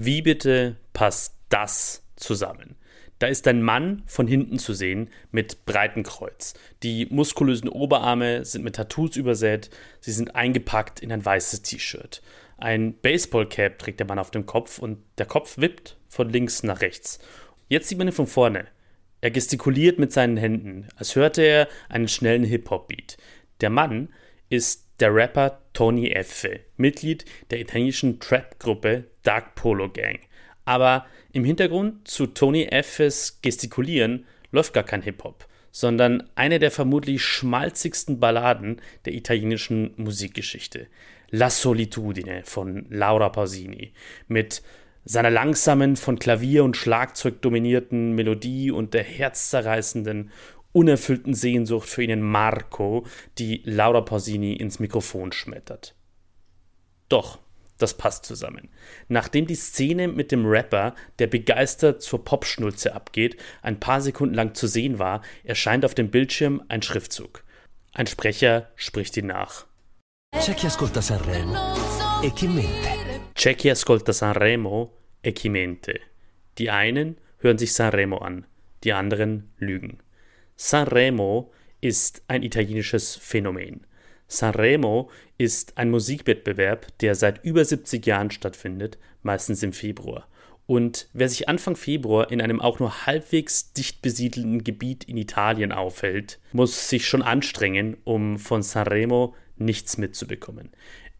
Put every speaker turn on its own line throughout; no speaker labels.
Wie bitte passt das zusammen? Da ist ein Mann von hinten zu sehen mit breitem Kreuz. Die muskulösen Oberarme sind mit Tattoos übersät, sie sind eingepackt in ein weißes T-Shirt. Ein Baseballcap trägt der Mann auf dem Kopf und der Kopf wippt von links nach rechts. Jetzt sieht man ihn von vorne. Er gestikuliert mit seinen Händen, als hörte er einen schnellen Hip-Hop-Beat. Der Mann ist der Rapper Tony Effe, Mitglied der italienischen Trap-Gruppe Dark Polo Gang. Aber im Hintergrund zu Tony Effes Gestikulieren läuft gar kein Hip-Hop, sondern eine der vermutlich schmalzigsten Balladen der italienischen Musikgeschichte. La Solitudine von Laura Pausini mit seiner langsamen, von Klavier und Schlagzeug dominierten Melodie und der herzzerreißenden unerfüllten Sehnsucht für ihn Marco, die Laura Pausini ins Mikrofon schmettert. Doch, das passt zusammen. Nachdem die Szene mit dem Rapper, der begeistert zur Popschnulze abgeht, ein paar Sekunden lang zu sehen war, erscheint auf dem Bildschirm ein Schriftzug. Ein Sprecher spricht ihn nach. C'è chi ascolta Sanremo e chi mente. C'è chi ascolta Sanremo e chi mente. Die einen hören sich Sanremo an, die anderen lügen. Sanremo ist ein italienisches Phänomen. Sanremo ist ein Musikwettbewerb, der seit über 70 Jahren stattfindet, meistens im Februar. Und wer sich Anfang Februar in einem auch nur halbwegs dicht besiedelten Gebiet in Italien aufhält, muss sich schon anstrengen, um von Sanremo nichts mitzubekommen.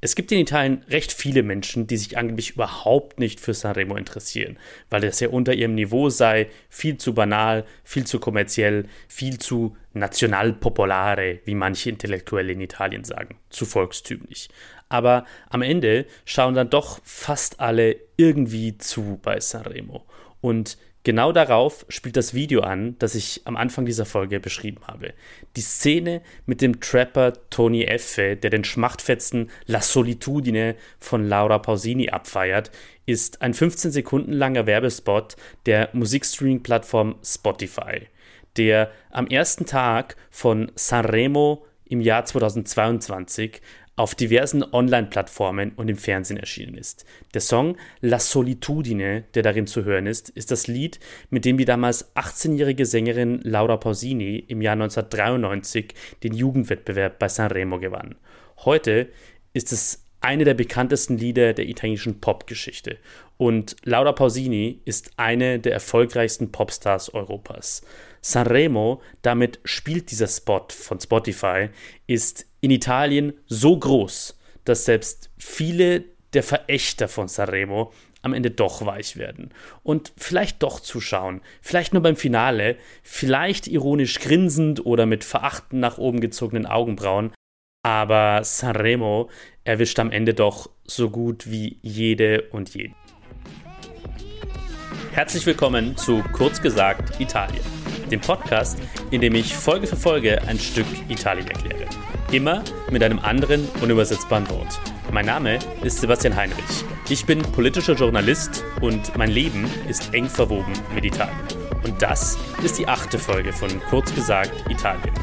Es gibt in Italien recht viele Menschen, die sich angeblich überhaupt nicht für Sanremo interessieren, weil es ja unter ihrem Niveau sei, viel zu banal, viel zu kommerziell, viel zu nationalpopolare, wie manche Intellektuelle in Italien sagen, zu volkstümlich. Aber am Ende schauen dann doch fast alle irgendwie zu bei Sanremo. Und Genau darauf spielt das Video an, das ich am Anfang dieser Folge beschrieben habe. Die Szene mit dem Trapper Tony Effe, der den Schmachtfetzen La Solitudine von Laura Pausini abfeiert, ist ein 15 Sekunden langer Werbespot der Musikstreaming-Plattform Spotify, der am ersten Tag von Sanremo im Jahr 2022 auf diversen Online-Plattformen und im Fernsehen erschienen ist. Der Song La Solitudine, der darin zu hören ist, ist das Lied, mit dem die damals 18-jährige Sängerin Laura Pausini im Jahr 1993 den Jugendwettbewerb bei Sanremo gewann. Heute ist es eine der bekanntesten Lieder der italienischen Popgeschichte und Laura Pausini ist eine der erfolgreichsten Popstars Europas. Sanremo, damit spielt dieser Spot von Spotify, ist in Italien so groß, dass selbst viele der Verächter von Sanremo am Ende doch weich werden. Und vielleicht doch zuschauen, vielleicht nur beim Finale, vielleicht ironisch grinsend oder mit verachten nach oben gezogenen Augenbrauen, aber Sanremo erwischt am Ende doch so gut wie jede und jeden. Herzlich willkommen zu Kurz gesagt Italien, dem Podcast, in dem ich Folge für Folge ein Stück Italien erkläre. Immer mit einem anderen unübersetzbaren Wort. Mein Name ist Sebastian Heinrich. Ich bin politischer Journalist und mein Leben ist eng verwoben mit Italien. Und das ist die achte Folge von Kurz gesagt Italien.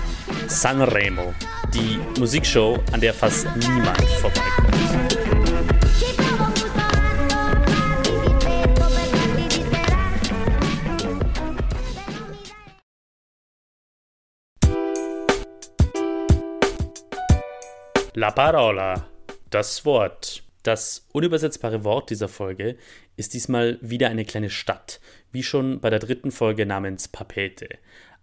Sanremo, die Musikshow, an der fast niemand vorbeikommt. La parola, das Wort. Das unübersetzbare Wort dieser Folge ist diesmal wieder eine kleine Stadt, wie schon bei der dritten Folge namens Papete.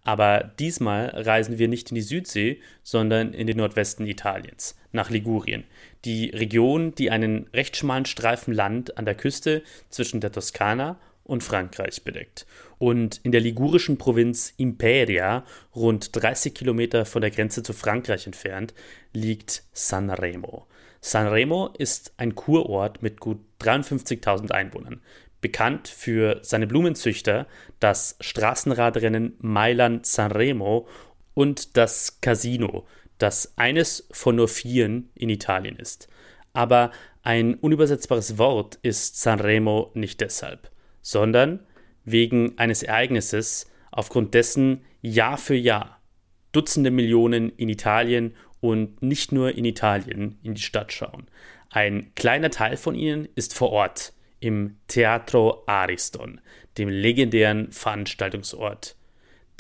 Aber diesmal reisen wir nicht in die Südsee, sondern in den Nordwesten Italiens, nach Ligurien, die Region, die einen recht schmalen Streifen Land an der Küste zwischen der Toskana und Frankreich bedeckt. Und in der ligurischen Provinz Imperia, rund 30 Kilometer von der Grenze zu Frankreich entfernt, liegt Sanremo. Sanremo ist ein Kurort mit gut 53.000 Einwohnern, bekannt für seine Blumenzüchter, das Straßenradrennen Mailand-Sanremo und das Casino, das eines von nur vieren in Italien ist. Aber ein unübersetzbares Wort ist Sanremo nicht deshalb sondern wegen eines Ereignisses, aufgrund dessen Jahr für Jahr Dutzende Millionen in Italien und nicht nur in Italien in die Stadt schauen. Ein kleiner Teil von ihnen ist vor Ort im Teatro Ariston, dem legendären Veranstaltungsort.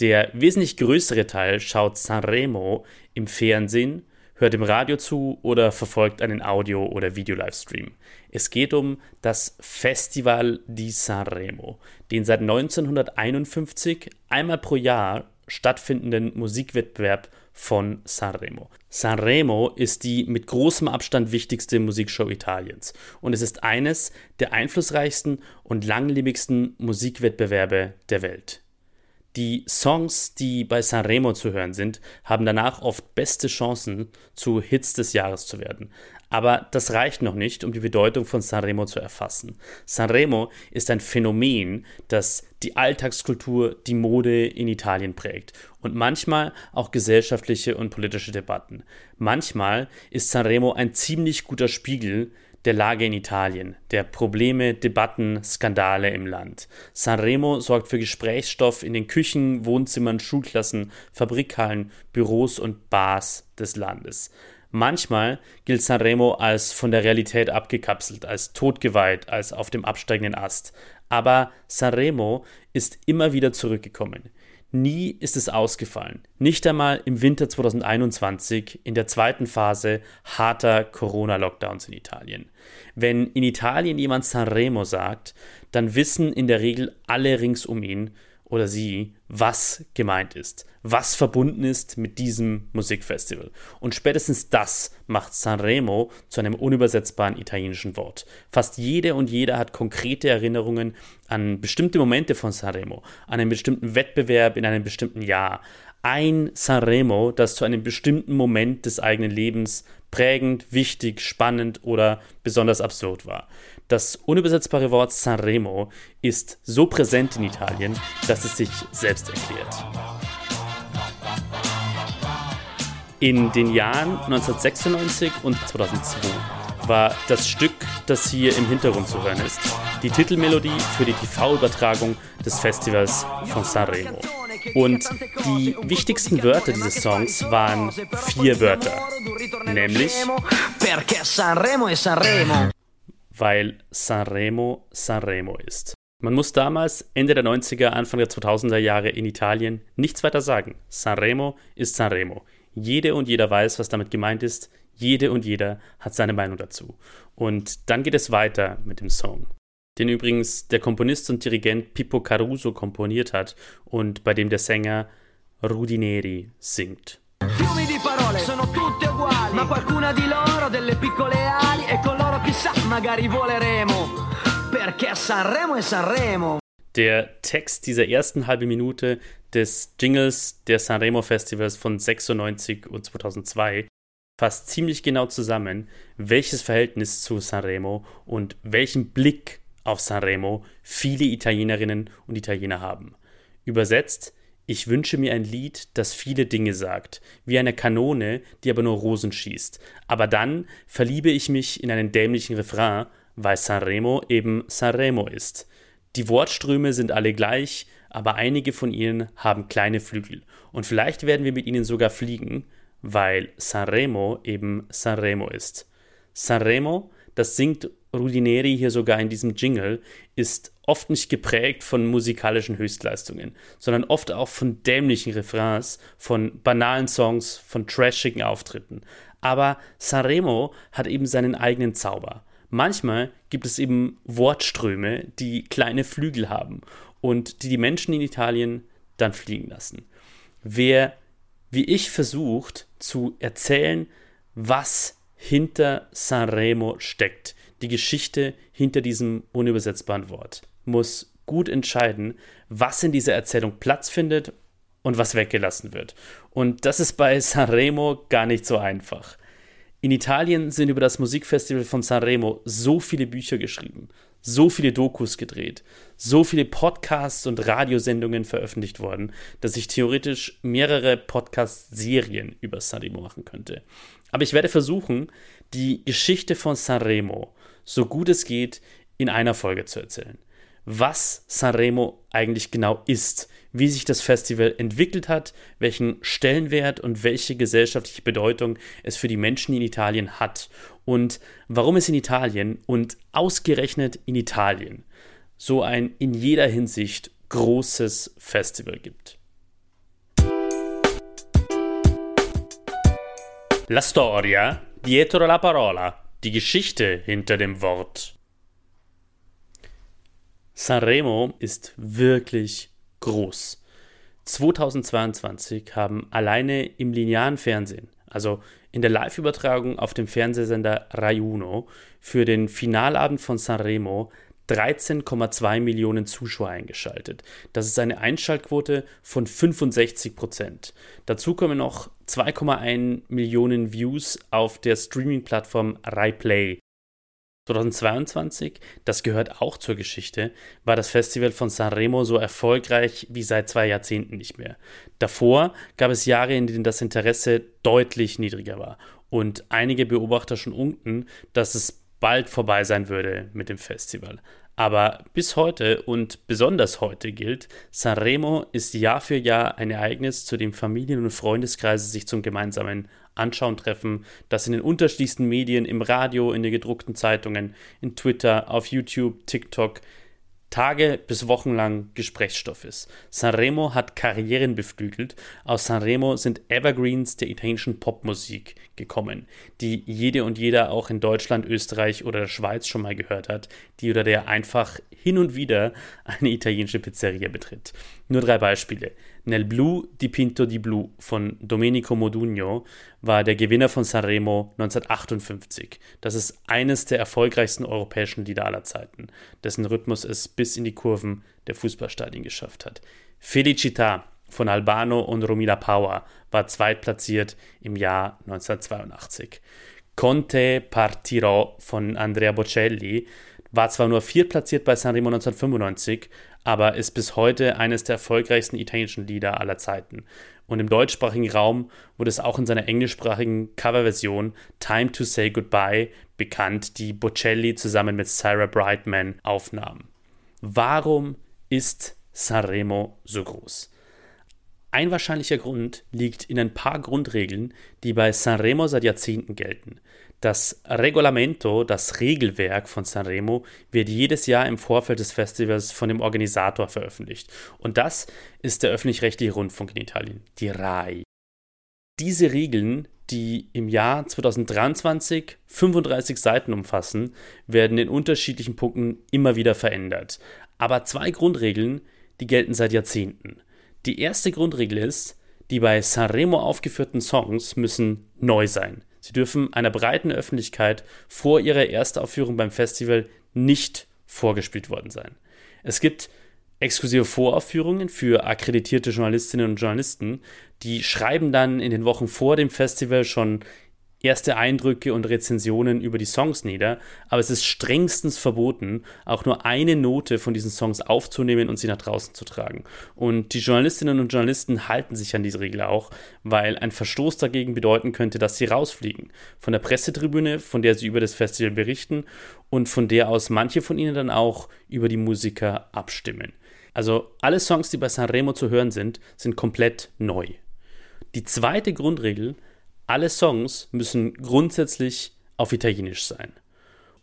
Der wesentlich größere Teil schaut Sanremo im Fernsehen, hört im Radio zu oder verfolgt einen Audio- oder Video-Livestream. Es geht um das Festival di Sanremo, den seit 1951 einmal pro Jahr stattfindenden Musikwettbewerb von Sanremo. Sanremo ist die mit großem Abstand wichtigste Musikshow Italiens und es ist eines der einflussreichsten und langlebigsten Musikwettbewerbe der Welt. Die Songs, die bei Sanremo zu hören sind, haben danach oft beste Chancen, zu Hits des Jahres zu werden. Aber das reicht noch nicht, um die Bedeutung von Sanremo zu erfassen. Sanremo ist ein Phänomen, das die Alltagskultur, die Mode in Italien prägt und manchmal auch gesellschaftliche und politische Debatten. Manchmal ist Sanremo ein ziemlich guter Spiegel der Lage in Italien, der Probleme, Debatten, Skandale im Land. Sanremo sorgt für Gesprächsstoff in den Küchen, Wohnzimmern, Schulklassen, Fabrikhallen, Büros und Bars des Landes. Manchmal gilt Sanremo als von der Realität abgekapselt, als totgeweiht, als auf dem absteigenden Ast. Aber Sanremo ist immer wieder zurückgekommen. Nie ist es ausgefallen. Nicht einmal im Winter 2021 in der zweiten Phase harter Corona-Lockdowns in Italien. Wenn in Italien jemand Sanremo sagt, dann wissen in der Regel alle rings um ihn, oder sie, was gemeint ist, was verbunden ist mit diesem Musikfestival. Und spätestens das macht Sanremo zu einem unübersetzbaren italienischen Wort. Fast jede und jeder hat konkrete Erinnerungen an bestimmte Momente von Sanremo, an einen bestimmten Wettbewerb in einem bestimmten Jahr. Ein Sanremo, das zu einem bestimmten Moment des eigenen Lebens prägend, wichtig, spannend oder besonders absurd war. Das unübersetzbare Wort Sanremo ist so präsent in Italien, dass es sich selbst erklärt. In den Jahren 1996 und 2002 war das Stück, das hier im Hintergrund zu hören ist, die Titelmelodie für die TV-Übertragung des Festivals von Sanremo. Und die wichtigsten Wörter dieses Songs waren vier Wörter, nämlich weil Sanremo Sanremo ist. Man muss damals, Ende der 90er, Anfang der 2000er Jahre in Italien, nichts weiter sagen. Sanremo ist Sanremo. Jede und jeder weiß, was damit gemeint ist. Jede und jeder hat seine Meinung dazu. Und dann geht es weiter mit dem Song, den übrigens der Komponist und Dirigent Pippo Caruso komponiert hat und bei dem der Sänger Rudineri singt. Fiumi di parole sono tutte uguali, ma qualcuna di loro delle piccole ali e con chissà magari voleremo, perché Sanremo è Sanremo. Der Text dieser ersten halben Minute des Jingles der Sanremo Festivals von 96 und 2002 fasst ziemlich genau zusammen, welches Verhältnis zu Sanremo und welchen Blick auf Sanremo viele Italienerinnen und Italiener haben. Übersetzt, ich wünsche mir ein Lied, das viele Dinge sagt, wie eine Kanone, die aber nur Rosen schießt. Aber dann verliebe ich mich in einen dämlichen Refrain, weil Sanremo eben Sanremo ist. Die Wortströme sind alle gleich, aber einige von ihnen haben kleine Flügel. Und vielleicht werden wir mit ihnen sogar fliegen, weil Sanremo eben Sanremo ist. Sanremo, das singt Rudineri hier sogar in diesem Jingle, ist oft nicht geprägt von musikalischen Höchstleistungen, sondern oft auch von dämlichen Refrains, von banalen Songs, von trashigen Auftritten. Aber Sanremo hat eben seinen eigenen Zauber. Manchmal gibt es eben Wortströme, die kleine Flügel haben und die die Menschen in Italien dann fliegen lassen. Wer wie ich versucht zu erzählen, was hinter Sanremo steckt, die Geschichte hinter diesem unübersetzbaren Wort, muss gut entscheiden, was in dieser Erzählung Platz findet und was weggelassen wird. Und das ist bei Sanremo gar nicht so einfach. In Italien sind über das Musikfestival von Sanremo so viele Bücher geschrieben, so viele Dokus gedreht, so viele Podcasts und Radiosendungen veröffentlicht worden, dass ich theoretisch mehrere Podcast-Serien über Sanremo machen könnte. Aber ich werde versuchen, die Geschichte von Sanremo so gut es geht in einer Folge zu erzählen. was Sanremo eigentlich genau ist, wie sich das Festival entwickelt hat, welchen Stellenwert und welche gesellschaftliche Bedeutung es für die Menschen in Italien hat und warum es in Italien und ausgerechnet in Italien so ein in jeder Hinsicht großes Festival gibt. La storia dietro la parola, die Geschichte hinter dem Wort. Sanremo ist wirklich groß. 2022 haben alleine im linearen Fernsehen, also in der Live-Übertragung auf dem Fernsehsender Rai Uno, für den Finalabend von Sanremo 13,2 Millionen Zuschauer eingeschaltet. Das ist eine Einschaltquote von 65 Prozent. Dazu kommen noch 2,1 Millionen Views auf der Streaming-Plattform Rai Play. 2022, das gehört auch zur Geschichte, war das Festival von Sanremo so erfolgreich wie seit zwei Jahrzehnten nicht mehr. Davor gab es Jahre, in denen das Interesse deutlich niedriger war und einige Beobachter schon unten, dass es bald vorbei sein würde mit dem Festival. Aber bis heute und besonders heute gilt, Sanremo ist Jahr für Jahr ein Ereignis, zu dem Familien und Freundeskreise sich zum gemeinsamen Anschauen treffen, das in den unterschiedlichsten Medien, im Radio, in den gedruckten Zeitungen, in Twitter, auf YouTube, TikTok, Tage bis Wochen lang Gesprächsstoff ist. Sanremo hat Karrieren beflügelt. Aus Sanremo sind Evergreens der italienischen Popmusik gekommen, die jede und jeder auch in Deutschland, Österreich oder der Schweiz schon mal gehört hat, die oder der einfach hin und wieder eine italienische Pizzeria betritt. Nur drei Beispiele. Nel Blu dipinto di Blu von Domenico Modugno war der Gewinner von Sanremo 1958. Das ist eines der erfolgreichsten europäischen Lieder aller Zeiten, dessen Rhythmus es bis in die Kurven der Fußballstadien geschafft hat. Felicità von Albano und Romila Power war zweitplatziert im Jahr 1982. Conte Partirò von Andrea Bocelli war zwar nur viertplatziert bei Sanremo 1995, aber ist bis heute eines der erfolgreichsten italienischen Lieder aller Zeiten. Und im deutschsprachigen Raum wurde es auch in seiner englischsprachigen Coverversion Time to Say Goodbye bekannt, die Bocelli zusammen mit Sarah Brightman aufnahm. Warum ist Sanremo so groß? Ein wahrscheinlicher Grund liegt in ein paar Grundregeln, die bei Sanremo seit Jahrzehnten gelten. Das Regolamento, das Regelwerk von Sanremo, wird jedes Jahr im Vorfeld des Festivals von dem Organisator veröffentlicht. Und das ist der öffentlich-rechtliche Rundfunk in Italien, die RAI. Diese Regeln, die im Jahr 2023 35 Seiten umfassen, werden in unterschiedlichen Punkten immer wieder verändert. Aber zwei Grundregeln, die gelten seit Jahrzehnten. Die erste Grundregel ist, die bei Sanremo aufgeführten Songs müssen neu sein. Sie dürfen einer breiten Öffentlichkeit vor ihrer Erstaufführung beim Festival nicht vorgespielt worden sein. Es gibt exklusive Voraufführungen für akkreditierte Journalistinnen und Journalisten, die schreiben dann in den Wochen vor dem Festival schon erste Eindrücke und Rezensionen über die Songs nieder, aber es ist strengstens verboten, auch nur eine Note von diesen Songs aufzunehmen und sie nach draußen zu tragen. Und die Journalistinnen und Journalisten halten sich an diese Regel auch, weil ein Verstoß dagegen bedeuten könnte, dass sie rausfliegen. Von der Pressetribüne, von der sie über das Festival berichten und von der aus manche von ihnen dann auch über die Musiker abstimmen. Also alle Songs, die bei Sanremo zu hören sind, sind komplett neu. Die zweite Grundregel alle Songs müssen grundsätzlich auf Italienisch sein.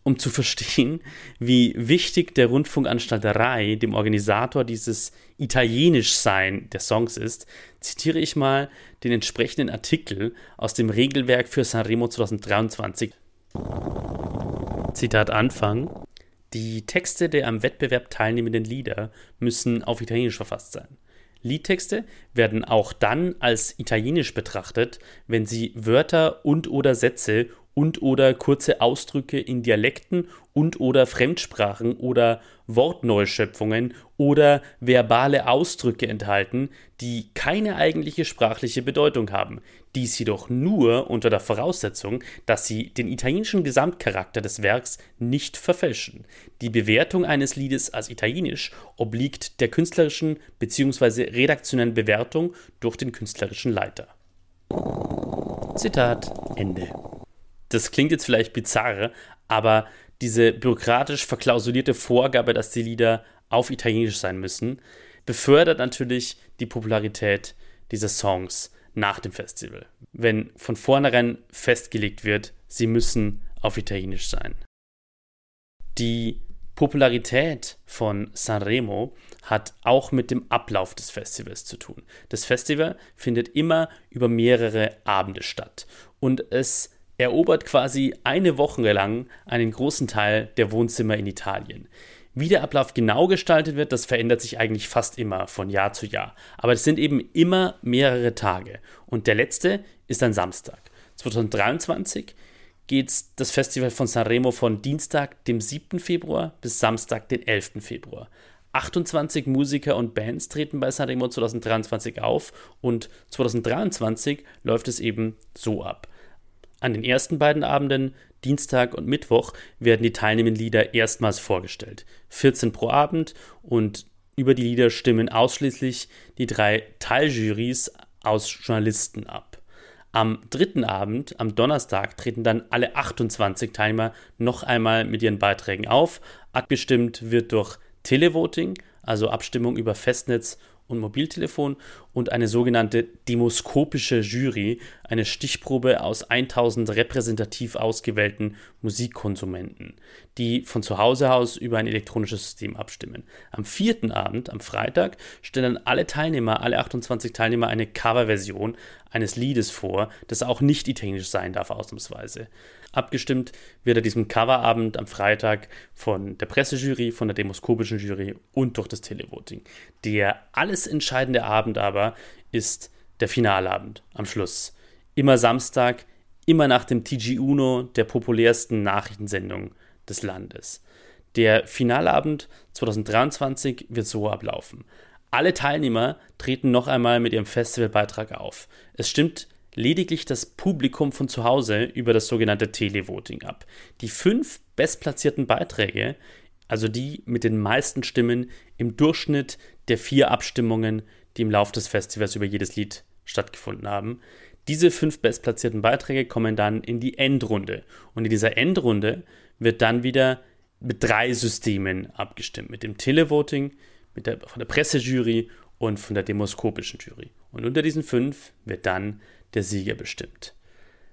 Um zu verstehen, wie wichtig der Rundfunkanstalt Rai dem Organisator dieses Italienischsein der Songs ist, zitiere ich mal den entsprechenden Artikel aus dem Regelwerk für Sanremo 2023. Zitat Anfang. Die Texte der am Wettbewerb teilnehmenden Lieder müssen auf Italienisch verfasst sein. Liedtexte werden auch dann als italienisch betrachtet, wenn sie Wörter und/oder Sätze und/oder kurze Ausdrücke in Dialekten und/oder Fremdsprachen oder Wortneuschöpfungen oder verbale Ausdrücke enthalten, die keine eigentliche sprachliche Bedeutung haben, dies jedoch nur unter der Voraussetzung, dass sie den italienischen Gesamtcharakter des Werks nicht verfälschen. Die Bewertung eines Liedes als italienisch obliegt der künstlerischen bzw. redaktionellen Bewertung durch den künstlerischen Leiter. Zitat Ende. Das klingt jetzt vielleicht bizarr, aber diese bürokratisch verklausulierte Vorgabe, dass die Lieder auf Italienisch sein müssen, befördert natürlich die Popularität dieser Songs nach dem Festival. Wenn von vornherein festgelegt wird, sie müssen auf Italienisch sein. Die Popularität von Sanremo hat auch mit dem Ablauf des Festivals zu tun. Das Festival findet immer über mehrere Abende statt und es erobert quasi eine Woche lang einen großen Teil der Wohnzimmer in Italien. Wie der Ablauf genau gestaltet wird, das verändert sich eigentlich fast immer von Jahr zu Jahr. Aber es sind eben immer mehrere Tage. Und der letzte ist ein Samstag. 2023 geht das Festival von Sanremo von Dienstag, dem 7. Februar bis Samstag, den 11. Februar. 28 Musiker und Bands treten bei Sanremo 2023 auf und 2023 läuft es eben so ab. An den ersten beiden Abenden, Dienstag und Mittwoch, werden die teilnehmenden Lieder erstmals vorgestellt. 14 pro Abend und über die Lieder stimmen ausschließlich die drei Teiljurys aus Journalisten ab. Am dritten Abend, am Donnerstag, treten dann alle 28 Teilnehmer noch einmal mit ihren Beiträgen auf. Abgestimmt wird durch Televoting, also Abstimmung über Festnetz und Mobiltelefon und eine sogenannte demoskopische Jury, eine Stichprobe aus 1000 repräsentativ ausgewählten Musikkonsumenten, die von zu Hause aus über ein elektronisches System abstimmen. Am vierten Abend, am Freitag, stellen alle Teilnehmer, alle 28 Teilnehmer, eine Coverversion eines Liedes vor, das auch nicht italienisch sein darf, ausnahmsweise. Abgestimmt wird er diesem Coverabend am Freitag von der Pressejury, von der demoskopischen Jury und durch das Televoting. Der alles entscheidende Abend aber ist der Finalabend am Schluss. Immer Samstag, immer nach dem TG Uno, der populärsten Nachrichtensendung des Landes. Der Finalabend 2023 wird so ablaufen. Alle Teilnehmer treten noch einmal mit ihrem Festivalbeitrag auf. Es stimmt lediglich das Publikum von zu Hause über das sogenannte Televoting ab. Die fünf bestplatzierten Beiträge, also die mit den meisten Stimmen im Durchschnitt der vier Abstimmungen, die im Laufe des Festivals über jedes Lied stattgefunden haben, diese fünf bestplatzierten Beiträge kommen dann in die Endrunde. Und in dieser Endrunde wird dann wieder mit drei Systemen abgestimmt. Mit dem Televoting, mit der, von der Pressejury und von der demoskopischen Jury. Und unter diesen fünf wird dann der Sieger bestimmt.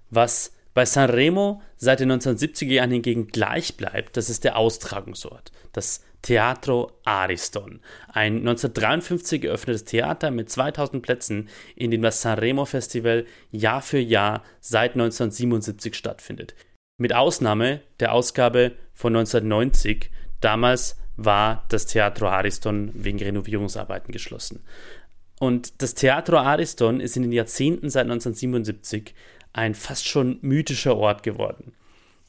Was bei Sanremo seit den 1970er Jahren hingegen gleich bleibt, das ist der Austragungsort, das Teatro Ariston, ein 1953 geöffnetes Theater mit 2000 Plätzen, in dem das Sanremo Festival Jahr für Jahr seit 1977 stattfindet. Mit Ausnahme der Ausgabe von 1990, damals war das Teatro Ariston wegen Renovierungsarbeiten geschlossen. Und das Teatro Ariston ist in den Jahrzehnten seit 1977 ein fast schon mythischer Ort geworden.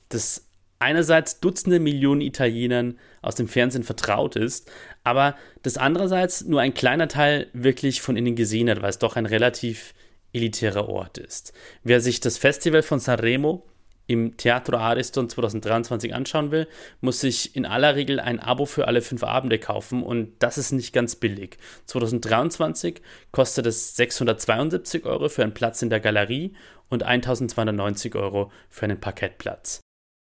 Das einerseits Dutzende Millionen Italienern aus dem Fernsehen vertraut ist, aber das andererseits nur ein kleiner Teil wirklich von innen gesehen hat, weil es doch ein relativ elitärer Ort ist. Wer sich das Festival von Sanremo im Teatro Ariston 2023 anschauen will, muss sich in aller Regel ein Abo für alle fünf Abende kaufen und das ist nicht ganz billig. 2023 kostet es 672 Euro für einen Platz in der Galerie und 1290 Euro für einen Parkettplatz.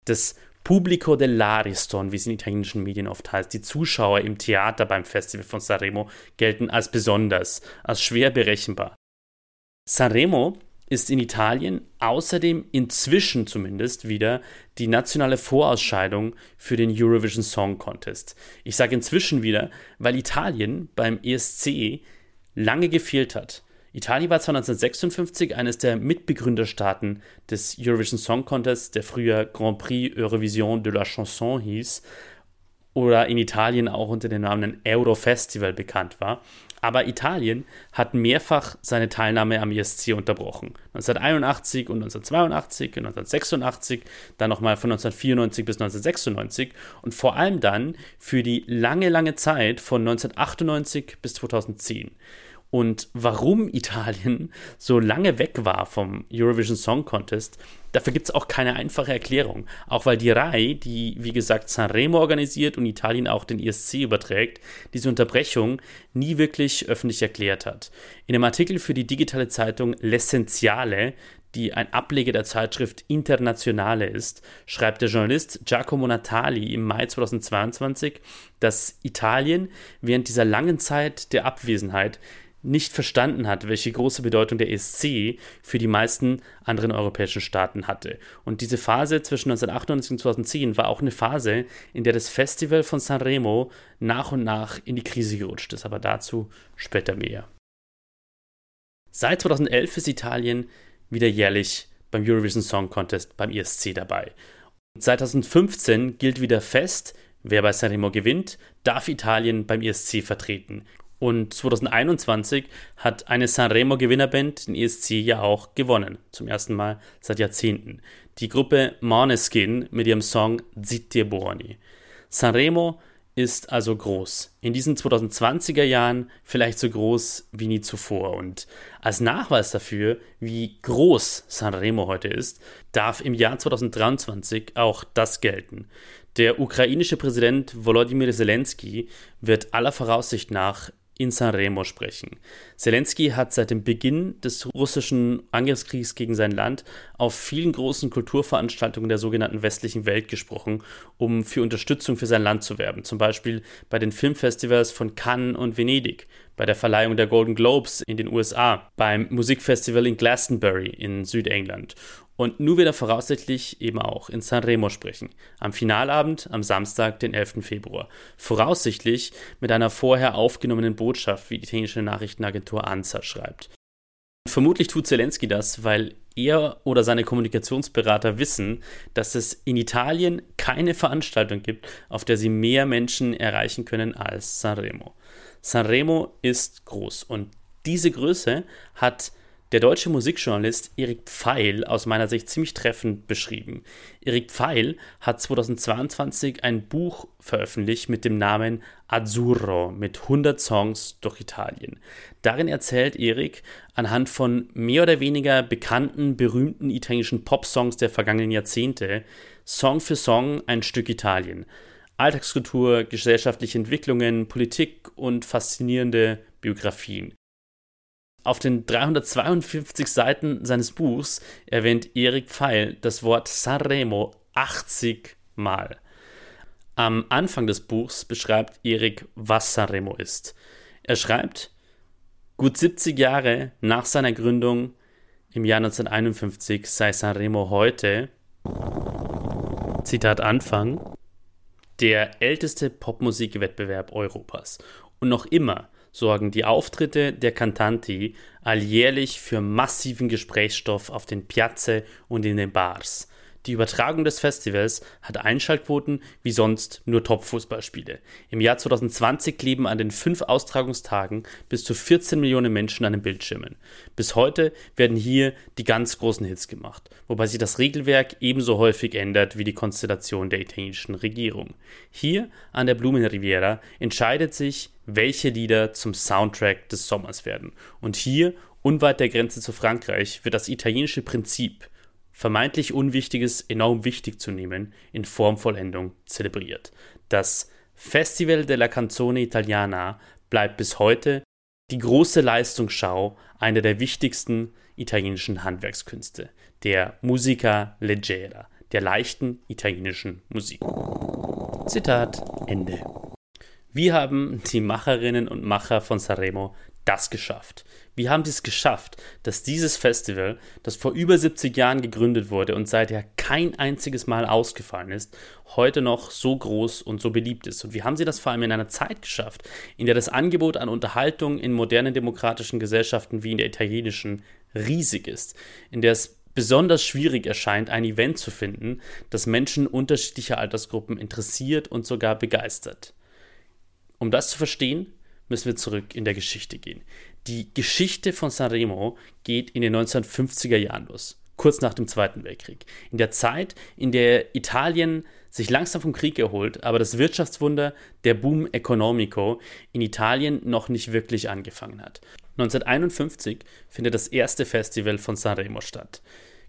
Das Publico dell'Ariston, wie es in italienischen Medien oft heißt, die Zuschauer im Theater beim Festival von Sanremo gelten als besonders, als schwer berechenbar. Sanremo ist in Italien außerdem inzwischen zumindest wieder die nationale Vorausscheidung für den Eurovision Song Contest. Ich sage inzwischen wieder, weil Italien beim ESC lange gefehlt hat. Italien war zwar 1956 eines der Mitbegründerstaaten des Eurovision Song Contest, der früher Grand Prix Eurovision de la Chanson hieß, oder in Italien auch unter dem Namen Eurofestival bekannt war, aber Italien hat mehrfach seine Teilnahme am ESC unterbrochen. 1981 und 1982 und 1986, dann nochmal von 1994 bis 1996 und vor allem dann für die lange, lange Zeit von 1998 bis 2010. Und warum Italien so lange weg war vom Eurovision Song Contest, dafür gibt es auch keine einfache Erklärung. Auch weil die RAI, die wie gesagt Sanremo organisiert und Italien auch den ISC überträgt, diese Unterbrechung nie wirklich öffentlich erklärt hat. In einem Artikel für die digitale Zeitung L'Essenziale die ein Ableger der Zeitschrift Internationale ist, schreibt der Journalist Giacomo Natali im Mai 2022, dass Italien während dieser langen Zeit der Abwesenheit nicht verstanden hat, welche große Bedeutung der ESC für die meisten anderen europäischen Staaten hatte. Und diese Phase zwischen 1998 und 2010 war auch eine Phase, in der das Festival von Sanremo nach und nach in die Krise gerutscht ist, aber dazu später mehr. Seit 2011 ist Italien wieder jährlich beim Eurovision Song Contest beim ESC dabei. Und 2015 gilt wieder fest, wer bei Sanremo gewinnt, darf Italien beim ESC vertreten. Und 2021 hat eine Sanremo-Gewinnerband den ESC ja auch gewonnen, zum ersten Mal seit Jahrzehnten. Die Gruppe Måneskin mit ihrem Song Zitti e Buoni. Sanremo ist also groß. In diesen 2020er Jahren vielleicht so groß wie nie zuvor. Und als Nachweis dafür, wie groß Sanremo heute ist, darf im Jahr 2023 auch das gelten. Der ukrainische Präsident Volodymyr Zelensky wird aller Voraussicht nach in Sanremo sprechen. Zelensky hat seit dem Beginn des russischen Angriffskriegs gegen sein Land auf vielen großen Kulturveranstaltungen der sogenannten westlichen Welt gesprochen, um für Unterstützung für sein Land zu werben. Zum Beispiel bei den Filmfestivals von Cannes und Venedig, bei der Verleihung der Golden Globes in den USA, beim Musikfestival in Glastonbury in Südengland und nun wird er voraussichtlich eben auch in Sanremo sprechen. Am Finalabend am Samstag, den 11. Februar. Voraussichtlich mit einer vorher aufgenommenen Botschaft, wie die italienische Nachrichtenagentur ANSA schreibt. Vermutlich tut Zelensky das, weil er oder seine Kommunikationsberater wissen, dass es in Italien keine Veranstaltung gibt, auf der sie mehr Menschen erreichen können als Sanremo. Sanremo ist groß und diese Größe hat der deutsche Musikjournalist Erik Pfeil aus meiner Sicht ziemlich treffend beschrieben. Erik Pfeil hat 2022 ein Buch veröffentlicht mit dem Namen Azzurro mit 100 Songs durch Italien. Darin erzählt Erik anhand von mehr oder weniger bekannten, berühmten italienischen Popsongs der vergangenen Jahrzehnte Song für Song ein Stück Italien. Alltagskultur, gesellschaftliche Entwicklungen, Politik und faszinierende Biografien. Auf den 352 Seiten seines Buchs erwähnt Erik Pfeil das Wort Sanremo 80 Mal. Am Anfang des Buchs beschreibt Erik, was Sanremo ist. Er schreibt, gut 70 Jahre nach seiner Gründung im Jahr 1951 sei Sanremo heute, Zitat Anfang, der älteste Popmusikwettbewerb Europas und noch immer sorgen die Auftritte der Cantanti alljährlich für massiven Gesprächsstoff auf den Piazze und in den Bars. Die Übertragung des Festivals hat Einschaltquoten wie sonst nur Top-Fußballspiele. Im Jahr 2020 kleben an den fünf Austragungstagen bis zu 14 Millionen Menschen an den Bildschirmen. Bis heute werden hier die ganz großen Hits gemacht, wobei sich das Regelwerk ebenso häufig ändert wie die Konstellation der italienischen Regierung. Hier an der Blumenriviera entscheidet sich, welche Lieder zum Soundtrack des Sommers werden. Und hier, unweit der Grenze zu Frankreich, wird das italienische Prinzip vermeintlich Unwichtiges enorm wichtig zu nehmen, in Formvollendung zelebriert. Das Festival della Canzone Italiana bleibt bis heute die große Leistungsschau einer der wichtigsten italienischen Handwerkskünste, der Musica Leggera, der leichten italienischen Musik. Zitat Ende. Wie haben die Macherinnen und Macher von Sanremo das geschafft? Wie haben sie es geschafft, dass dieses Festival, das vor über 70 Jahren gegründet wurde und seither kein einziges Mal ausgefallen ist, heute noch so groß und so beliebt ist? Und wie haben sie das vor allem in einer Zeit geschafft, in der das Angebot an Unterhaltung in modernen demokratischen Gesellschaften wie in der italienischen riesig ist, in der es besonders schwierig erscheint, ein Event zu finden, das Menschen unterschiedlicher Altersgruppen interessiert und sogar begeistert? Um das zu verstehen, müssen wir zurück in der Geschichte gehen. Die Geschichte von Sanremo geht in den 1950er Jahren los, kurz nach dem Zweiten Weltkrieg. In der Zeit, in der Italien sich langsam vom Krieg erholt, aber das Wirtschaftswunder, der Boom Economico, in Italien noch nicht wirklich angefangen hat. 1951 findet das erste Festival von Sanremo statt.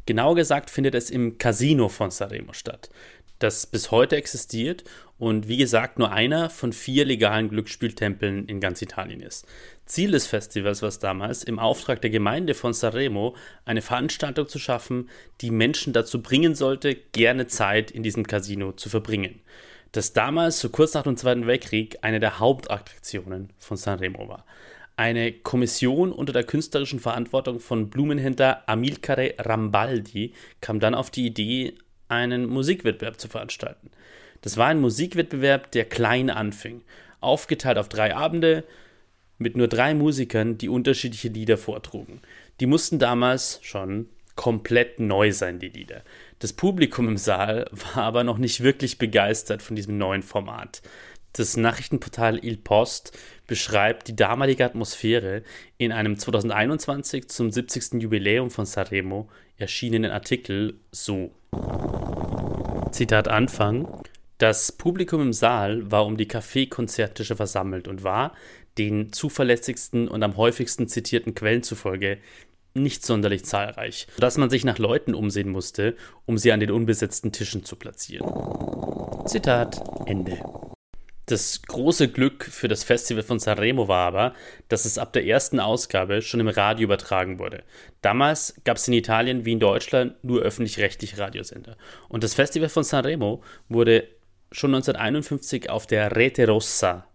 Genauer gesagt findet es im Casino von Sanremo statt, das bis heute existiert und wie gesagt nur einer von vier legalen Glücksspieltempeln in ganz Italien ist. Ziel des Festivals war es damals, im Auftrag der Gemeinde von Sanremo eine Veranstaltung zu schaffen, die Menschen dazu bringen sollte, gerne Zeit in diesem Casino zu verbringen. Das damals, so kurz nach dem Zweiten Weltkrieg, eine der Hauptattraktionen von Sanremo war. Eine Kommission unter der künstlerischen Verantwortung von Blumenhändler Amilcare Rambaldi kam dann auf die Idee, einen Musikwettbewerb zu veranstalten. Das war ein Musikwettbewerb, der klein anfing, aufgeteilt auf drei Abende mit nur drei Musikern, die unterschiedliche Lieder vortrugen. Die mussten damals schon komplett neu sein, die Lieder. Das Publikum im Saal war aber noch nicht wirklich begeistert von diesem neuen Format. Das Nachrichtenportal Il Post beschreibt die damalige Atmosphäre in einem 2021 zum 70. Jubiläum von Sanremo erschienenen Artikel so. Zitat Anfang. Das Publikum im Saal war um die Kaffeekonzerttische versammelt und war, den zuverlässigsten und am häufigsten zitierten Quellen zufolge, nicht sonderlich zahlreich, dass man sich nach Leuten umsehen musste, um sie an den unbesetzten Tischen zu platzieren. Zitat Ende. Das große Glück für das Festival von Sanremo war aber, dass es ab der ersten Ausgabe schon im Radio übertragen wurde. Damals gab es in Italien wie in Deutschland nur öffentlich-rechtliche Radiosender. Und das Festival von Sanremo wurde schon 1951 auf der Rete Rossa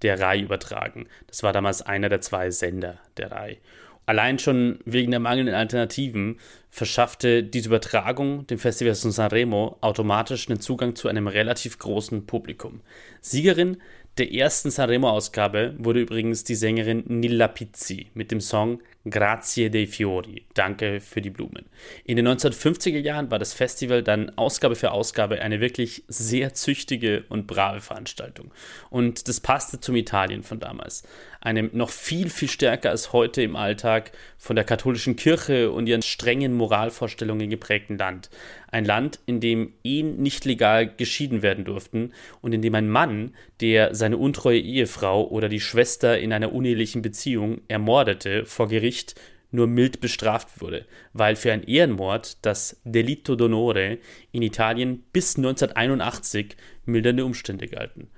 der RAI übertragen. Das war damals einer der zwei Sender der RAI. Allein schon wegen der mangelnden Alternativen verschaffte diese Übertragung dem Festival von Sanremo automatisch einen Zugang zu einem relativ großen Publikum. Siegerin der ersten Sanremo-Ausgabe wurde übrigens die Sängerin Nilla Pizzi mit dem Song Grazie dei Fiori, Danke für die Blumen. In den 1950er Jahren war das Festival dann Ausgabe für Ausgabe eine wirklich sehr züchtige und brave Veranstaltung. Und das passte zum Italien von damals. Einem noch viel, viel stärker als heute im Alltag von der katholischen Kirche und ihren strengen Moralvorstellungen geprägten Land. Ein Land, in dem Ehen nicht legal geschieden werden durften und in dem ein Mann, der seine untreue Ehefrau oder die Schwester in einer unehelichen Beziehung ermordete, vor Gericht nur mild bestraft wurde, weil für einen Ehrenmord das Delitto d'onore in Italien bis 1981 mildernde Umstände galten.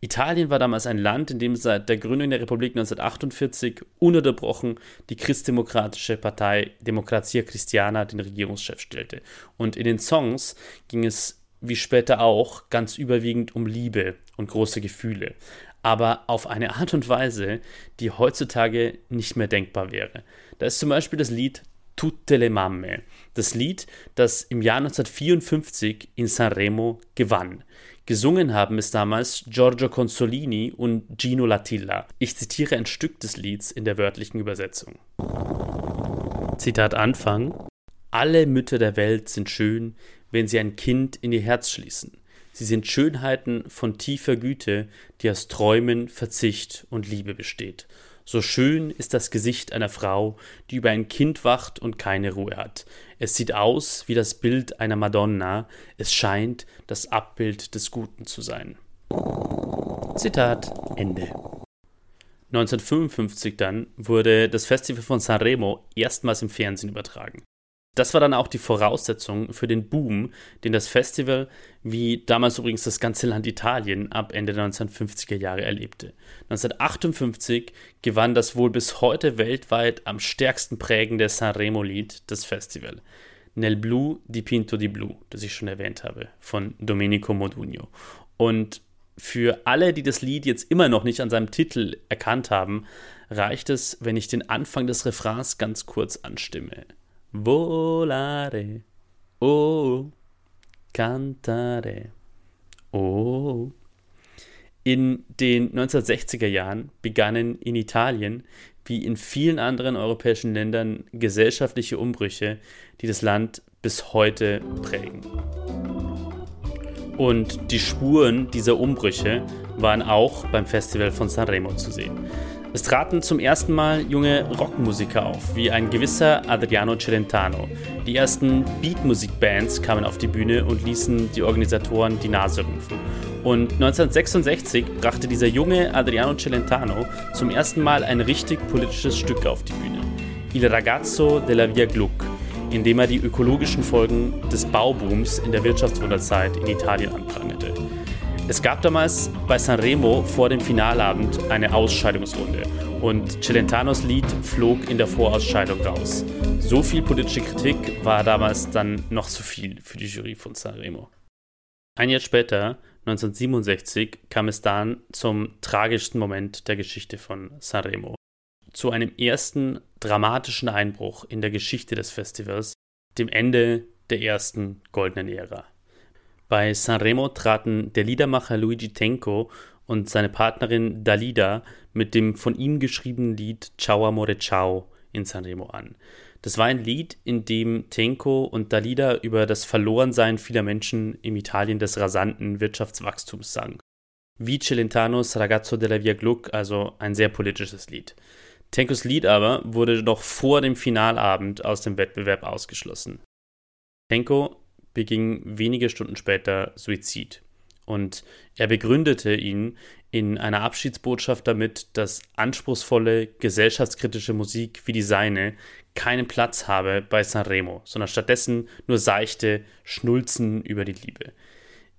Italien war damals ein Land, in dem seit der Gründung der Republik 1948 ununterbrochen die christdemokratische Partei Democrazia Cristiana den Regierungschef stellte. Und in den Songs ging es, wie später auch, ganz überwiegend um Liebe und große Gefühle. Aber auf eine Art und Weise, die heutzutage nicht mehr denkbar wäre. Da ist zum Beispiel das Lied Tutte le Mamme, das Lied, das im Jahr 1954 in Sanremo gewann. Gesungen haben es damals Giorgio Consolini und Gino Latilla. Ich zitiere ein Stück des Lieds in der wörtlichen Übersetzung. Zitat Anfang. Alle Mütter der Welt sind schön, wenn sie ein Kind in ihr Herz schließen. Sie sind Schönheiten von tiefer Güte, die aus Träumen, Verzicht und Liebe besteht. So schön ist das Gesicht einer Frau, die über ein Kind wacht und keine Ruhe hat. Es sieht aus wie das Bild einer Madonna, es scheint das Abbild des Guten zu sein. Zitat Ende. 1955 dann wurde das Festival von Sanremo erstmals im Fernsehen übertragen. Das war dann auch die Voraussetzung für den Boom, den das Festival, wie damals übrigens das ganze Land Italien, ab Ende der 1950er Jahre erlebte. 1958 gewann das wohl bis heute weltweit am stärksten prägende Sanremo-Lied das Festival. Nel Blu di Pinto di Blu, das ich schon erwähnt habe, von Domenico Modugno. Und für alle, die das Lied jetzt immer noch nicht an seinem Titel erkannt haben, reicht es, wenn ich den Anfang des Refrains ganz kurz anstimme. Volare, oh, cantare, oh. In den 1960er Jahren begannen in Italien, wie in vielen anderen europäischen Ländern, gesellschaftliche Umbrüche, die das Land bis heute prägen. Und die Spuren dieser Umbrüche waren auch beim Festival von Sanremo zu sehen. Es traten zum ersten Mal junge Rockmusiker auf, wie ein gewisser Adriano Celentano. Die ersten Beatmusikbands kamen auf die Bühne und ließen die Organisatoren die Nase rümpfen. Und 1966 brachte dieser junge Adriano Celentano zum ersten Mal ein richtig politisches Stück auf die Bühne. Il ragazzo della Via Gluck, in dem er die ökologischen Folgen des Baubooms in der Wirtschaftswunderzeit in Italien anprangerte. Es gab damals bei Sanremo vor dem Finalabend eine Ausscheidungsrunde und Celentanos Lied flog in der Vorausscheidung raus. So viel politische Kritik war damals dann noch zu viel für die Jury von Sanremo. Ein Jahr später, 1967, kam es dann zum tragischsten Moment der Geschichte von Sanremo. Zu einem ersten dramatischen Einbruch in der Geschichte des Festivals, dem Ende der ersten goldenen Ära. Bei Sanremo traten der Liedermacher Luigi Tenco und seine Partnerin Dalida mit dem von ihm geschriebenen Lied Ciao Amore Ciao in Sanremo an. Das war ein Lied, in dem Tenco und Dalida über das Verlorensein vieler Menschen im Italien des rasanten Wirtschaftswachstums sangen. Wie Celentanos Ragazzo della Via Gluck, also ein sehr politisches Lied. Tenkos Lied aber wurde noch vor dem Finalabend aus dem Wettbewerb ausgeschlossen. Tenko beging wenige Stunden später Suizid. Und er begründete ihn in einer Abschiedsbotschaft damit, dass anspruchsvolle, gesellschaftskritische Musik wie die seine keinen Platz habe bei Sanremo, sondern stattdessen nur seichte Schnulzen über die Liebe.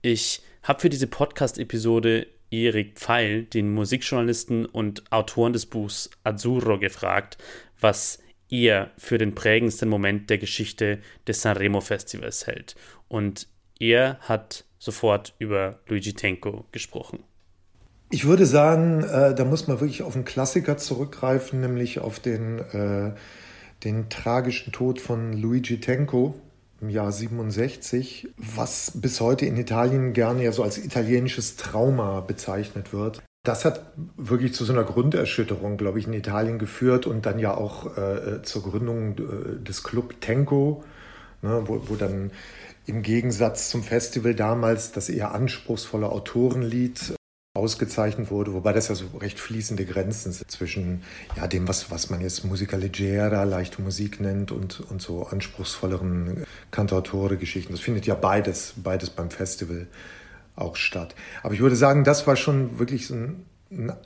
Ich habe für diese Podcast-Episode Erik Pfeil, den Musikjournalisten und Autoren des Buchs Azzurro, gefragt, was er für den prägendsten Moment der Geschichte des Sanremo Festivals hält. Und er hat sofort über Luigi Tenco gesprochen.
Ich würde sagen, äh, da muss man wirklich auf einen Klassiker zurückgreifen, nämlich auf den, äh, den tragischen Tod von Luigi Tenco im Jahr 67, was bis heute in Italien gerne ja so als italienisches Trauma bezeichnet wird. Das hat wirklich zu so einer Grunderschütterung, glaube ich, in Italien geführt und dann ja auch äh, zur Gründung äh, des Club Tenco, ne, wo, wo dann im Gegensatz zum Festival damals das eher anspruchsvolle Autorenlied ausgezeichnet wurde, wobei das ja so recht fließende Grenzen sind zwischen ja, dem, was, was man jetzt Musica leggera, leichte Musik nennt und, und so anspruchsvolleren Cantautore-Geschichten. Das findet ja beides, beides beim Festival auch statt. Aber ich würde sagen, das war schon wirklich so ein,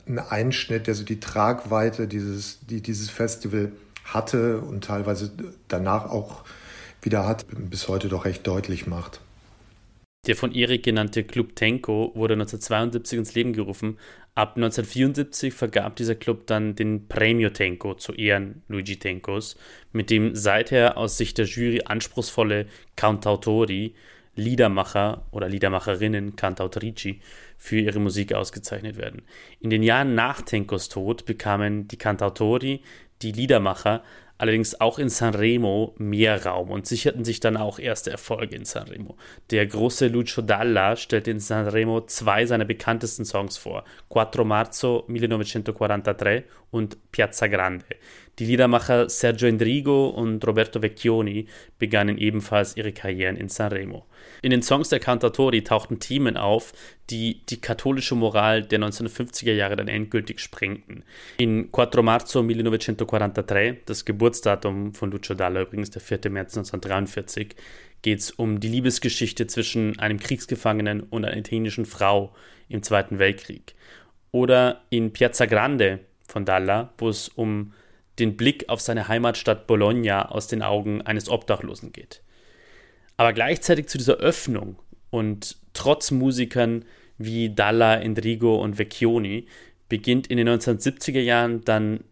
ein Einschnitt, der so die Tragweite dieses, die dieses Festival hatte und teilweise danach auch wieder hat, bis heute doch recht deutlich macht.
Der von Erik genannte Club Tenko wurde 1972 ins Leben gerufen. Ab 1974 vergab dieser Club dann den Premio Tenko zu Ehren Luigi Tenkos, mit dem seither aus Sicht der Jury anspruchsvolle Cantautori Liedermacher oder Liedermacherinnen, Cantautrici, für ihre Musik ausgezeichnet werden. In den Jahren nach Tenkos Tod bekamen die Cantautori, die Liedermacher, allerdings auch in Sanremo mehr Raum und sicherten sich dann auch erste Erfolge in Sanremo. Der große Lucio Dalla stellte in Sanremo zwei seiner bekanntesten Songs vor, Quattro Marzo 1943 und Piazza Grande. Die Liedermacher Sergio Endrigo und Roberto Vecchioni begannen ebenfalls ihre Karrieren in Sanremo. In den Songs der Cantatori tauchten Themen auf, die die katholische Moral der 1950er Jahre dann endgültig sprengten. In Quattro Marzo 1943, das Geburtsdatum von Lucio Dalla übrigens der 4. März 1943, geht es um die Liebesgeschichte zwischen einem Kriegsgefangenen und einer italienischen Frau im Zweiten Weltkrieg. Oder in Piazza Grande von Dalla, wo es um den Blick auf seine Heimatstadt Bologna aus den Augen eines Obdachlosen geht. Aber gleichzeitig zu dieser Öffnung und trotz Musikern wie Dalla, Endrigo und Vecchioni beginnt in den 1970er Jahren dann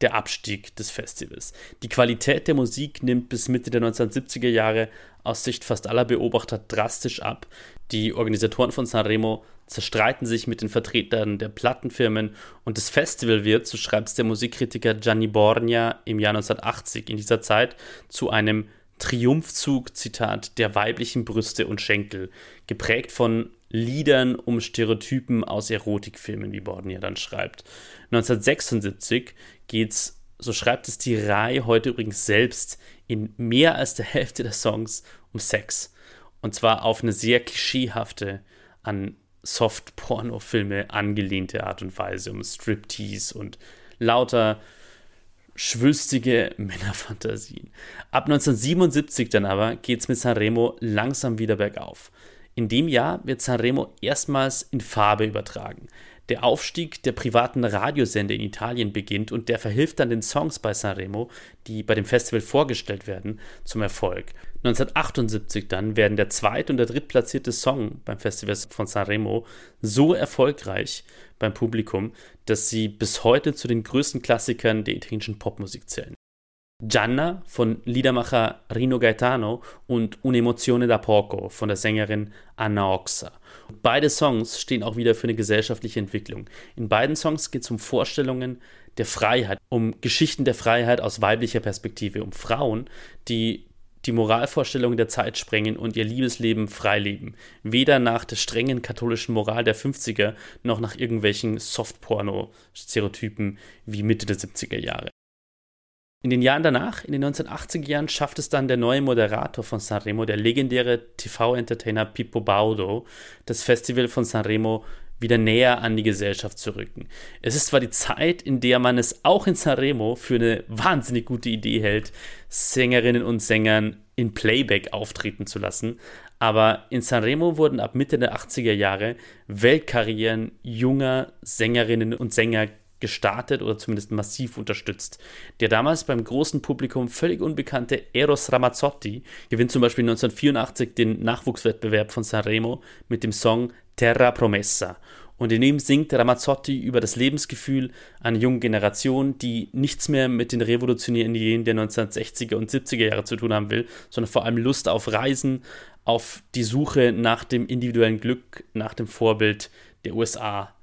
der Abstieg des Festivals. Die Qualität der Musik nimmt bis Mitte der 1970er Jahre aus Sicht fast aller Beobachter drastisch ab. Die Organisatoren von Sanremo zerstreiten sich mit den Vertretern der Plattenfirmen und das Festival wird, so schreibt es der Musikkritiker Gianni Borgna im Jahr 1980 in dieser Zeit, zu einem Triumphzug, Zitat, der weiblichen Brüste und Schenkel, geprägt von Liedern um Stereotypen aus Erotikfilmen, wie Borgna dann schreibt. 1976 geht's, so schreibt es die Rai heute übrigens selbst, in mehr als der Hälfte der Songs um Sex. Und zwar auf eine sehr klischeehafte, an Soft-Porno-Filme angelehnte Art und Weise, um Striptease und lauter schwülstige Männerfantasien. Ab 1977 dann aber geht es mit Sanremo langsam wieder bergauf. In dem Jahr wird Sanremo erstmals in Farbe übertragen. Der Aufstieg der privaten Radiosender in Italien beginnt und der verhilft dann den Songs bei Sanremo, die bei dem Festival vorgestellt werden, zum Erfolg. 1978 dann werden der zweit- und der drittplatzierte Song beim Festival von Sanremo so erfolgreich beim Publikum, dass sie bis heute zu den größten Klassikern der italienischen Popmusik zählen. Gianna von Liedermacher Rino Gaetano und Un'emozione da poco von der Sängerin Anna Oxa. Beide Songs stehen auch wieder für eine gesellschaftliche Entwicklung. In beiden Songs geht es um Vorstellungen der Freiheit, um Geschichten der Freiheit aus weiblicher Perspektive, um Frauen, die die Moralvorstellungen der Zeit sprengen und ihr Liebesleben frei leben. Weder nach der strengen katholischen Moral der 50er noch nach irgendwelchen Softporno-Stereotypen wie Mitte der 70er Jahre. In den Jahren danach, in den 1980er Jahren, schafft es dann der neue Moderator von Sanremo, der legendäre TV-Entertainer Pippo Baudo, das Festival von Sanremo wieder näher an die Gesellschaft zu rücken. Es ist zwar die Zeit, in der man es auch in Sanremo für eine wahnsinnig gute Idee hält, Sängerinnen und Sängern in Playback auftreten zu lassen, aber in Sanremo wurden ab Mitte der 80er Jahre Weltkarrieren junger Sängerinnen und Sänger gestartet oder zumindest massiv unterstützt. Der damals beim großen Publikum völlig unbekannte Eros Ramazzotti gewinnt zum Beispiel 1984 den Nachwuchswettbewerb von Sanremo mit dem Song Terra Promessa. Und in ihm singt Ramazzotti über das Lebensgefühl einer jungen Generation, die nichts mehr mit den revolutionären Ideen der 1960er und 70er Jahre zu tun haben will, sondern vor allem Lust auf Reisen, auf die Suche nach dem individuellen Glück, nach dem Vorbild der USA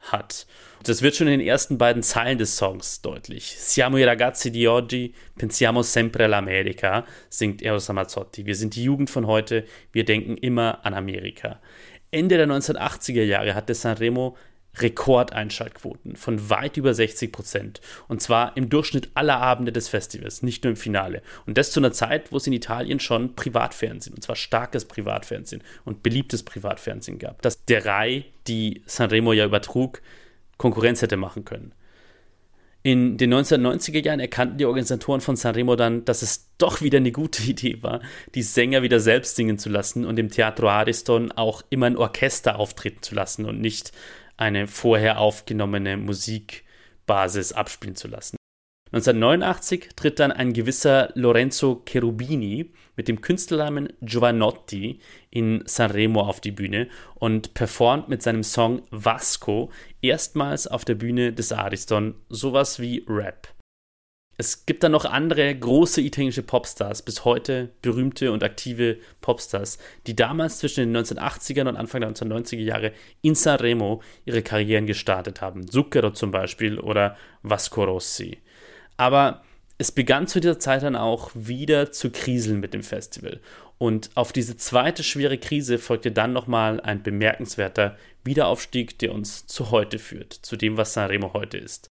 hat. Das wird schon in den ersten beiden Zeilen des Songs deutlich. Siamo i ragazzi di oggi, pensiamo sempre all'America, singt Eros Ramazzotti. Wir sind die Jugend von heute, wir denken immer an Amerika. Ende der 1980er Jahre hatte Sanremo Rekordeinschaltquoten von weit über 60 Prozent. Und zwar im Durchschnitt aller Abende des Festivals, nicht nur im Finale. Und das zu einer Zeit, wo es in Italien schon Privatfernsehen, und zwar starkes Privatfernsehen und beliebtes Privatfernsehen gab. Dass der Rai, die Sanremo ja übertrug, Konkurrenz hätte machen können. In den 1990er Jahren erkannten die Organisatoren von Sanremo dann, dass es doch wieder eine gute Idee war, die Sänger wieder selbst singen zu lassen und im Teatro Ariston auch immer ein Orchester auftreten zu lassen und nicht eine vorher aufgenommene Musikbasis abspielen zu lassen. 1989 tritt dann ein gewisser Lorenzo Cherubini mit dem Künstlernamen Giovanotti in Sanremo auf die Bühne und performt mit seinem Song Vasco erstmals auf der Bühne des Ariston sowas wie Rap. Es gibt dann noch andere große italienische Popstars, bis heute berühmte und aktive Popstars, die damals zwischen den 1980ern und Anfang der 1990er Jahre in Sanremo ihre Karrieren gestartet haben. Zucchero zum Beispiel oder Vasco Rossi. Aber es begann zu dieser Zeit dann auch wieder zu kriseln mit dem Festival. Und auf diese zweite schwere Krise folgte dann nochmal ein bemerkenswerter Wiederaufstieg, der uns zu heute führt, zu dem, was Sanremo heute ist.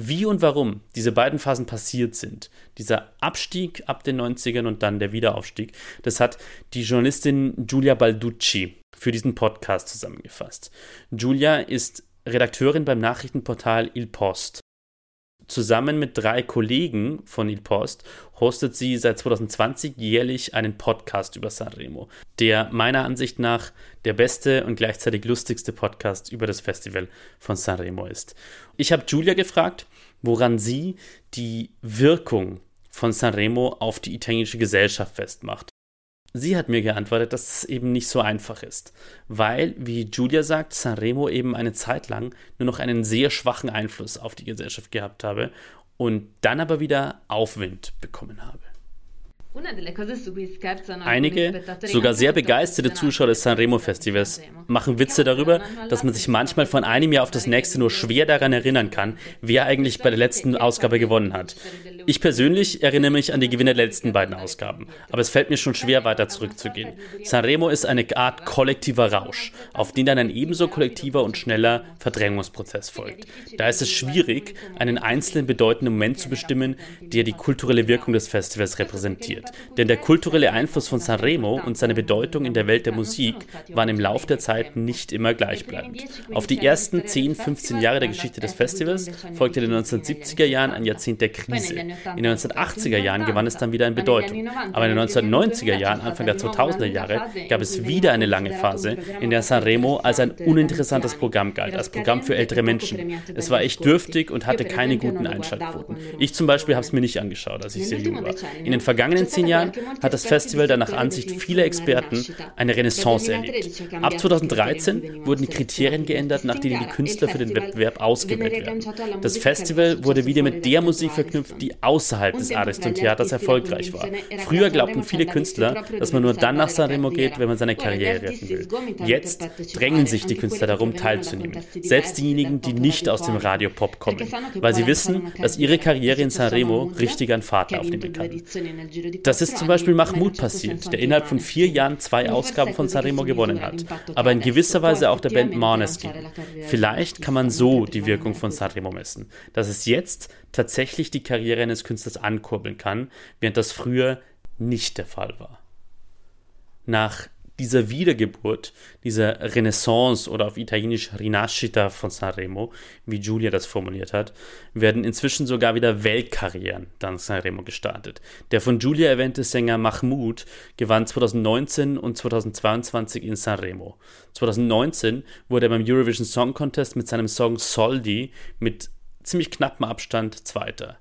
Wie und warum diese beiden Phasen passiert sind, dieser Abstieg ab den 90ern und dann der Wiederaufstieg, das hat die Journalistin Giulia Balducci für diesen Podcast zusammengefasst. Giulia ist Redakteurin beim Nachrichtenportal Il Post Zusammen mit drei Kollegen von Il Post hostet sie seit 2020 jährlich einen Podcast über Sanremo, der meiner Ansicht nach der beste und gleichzeitig lustigste Podcast über das Festival von Sanremo ist. Ich habe Julia gefragt, woran sie die Wirkung von Sanremo auf die italienische Gesellschaft festmacht. Sie hat mir geantwortet, dass es eben nicht so einfach ist, weil, wie Julia sagt, Sanremo eben eine Zeit lang nur noch einen sehr schwachen Einfluss auf die Gesellschaft gehabt habe und dann aber wieder Aufwind bekommen habe. Einige, sogar sehr begeisterte Zuschauer des Sanremo-Festivals machen Witze darüber, dass man sich manchmal von einem Jahr auf das nächste nur schwer daran erinnern kann, wer eigentlich bei der letzten Ausgabe gewonnen hat. Ich persönlich erinnere mich an die Gewinner der letzten beiden Ausgaben, aber es fällt mir schon schwer, weiter zurückzugehen. Sanremo ist eine Art kollektiver Rausch, auf den dann ein ebenso kollektiver und schneller Verdrängungsprozess folgt. Da ist es schwierig, einen einzelnen bedeutenden Moment zu bestimmen, der die kulturelle Wirkung des Festivals repräsentiert. Denn der kulturelle Einfluss von Sanremo und seine Bedeutung in der Welt der Musik waren im Laufe der Zeit nicht immer gleichbleibend. Auf die ersten 10, 15 Jahre der Geschichte des Festivals folgte in den 1970er Jahren ein Jahrzehnt der Krise. In den 1980er Jahren gewann es dann wieder an Bedeutung. Aber in den 1990er Jahren, Anfang der 2000er Jahre, gab es wieder eine lange Phase, in der Sanremo als ein uninteressantes Programm galt, als Programm für ältere Menschen. Es war echt dürftig und hatte keine guten Einschaltquoten. Ich zum Beispiel habe es mir nicht angeschaut, als ich sehr jung war. In den vergangenen zehn Jahren hat das Festival dann nach Ansicht vieler Experten eine Renaissance erlebt. Ab 2013 wurden die Kriterien geändert, nach denen die Künstler für den Wettbewerb ausgewählt werden. Das Festival wurde wieder mit der Musik verknüpft, die außerhalb des Ariston-Theaters erfolgreich war. Früher glaubten viele Künstler, dass man nur dann nach Sanremo geht, wenn man seine Karriere retten will. Jetzt drängen sich die Künstler darum, teilzunehmen. Selbst diejenigen, die nicht aus dem Radiopop kommen, weil sie wissen, dass ihre Karriere in Sanremo richtig an Fahrt aufnehmen kann. Das ist zum Beispiel Mahmoud passiert, der innerhalb von vier Jahren zwei Ausgaben von Sanremo gewonnen hat, aber in gewisser Weise auch der Band Måneskin. Vielleicht kann man so die Wirkung von Sanremo messen, dass es jetzt tatsächlich die Karriere eines Künstlers ankurbeln kann, während das früher nicht der Fall war. Nach dieser Wiedergeburt, dieser Renaissance oder auf Italienisch Rinascita von Sanremo, wie Giulia das formuliert hat, werden inzwischen sogar wieder Weltkarrieren dank Sanremo gestartet. Der von Giulia erwähnte Sänger Mahmoud gewann 2019 und 2022 in Sanremo. 2019 wurde er beim Eurovision Song Contest mit seinem Song Soldi mit ziemlich knappem Abstand Zweiter.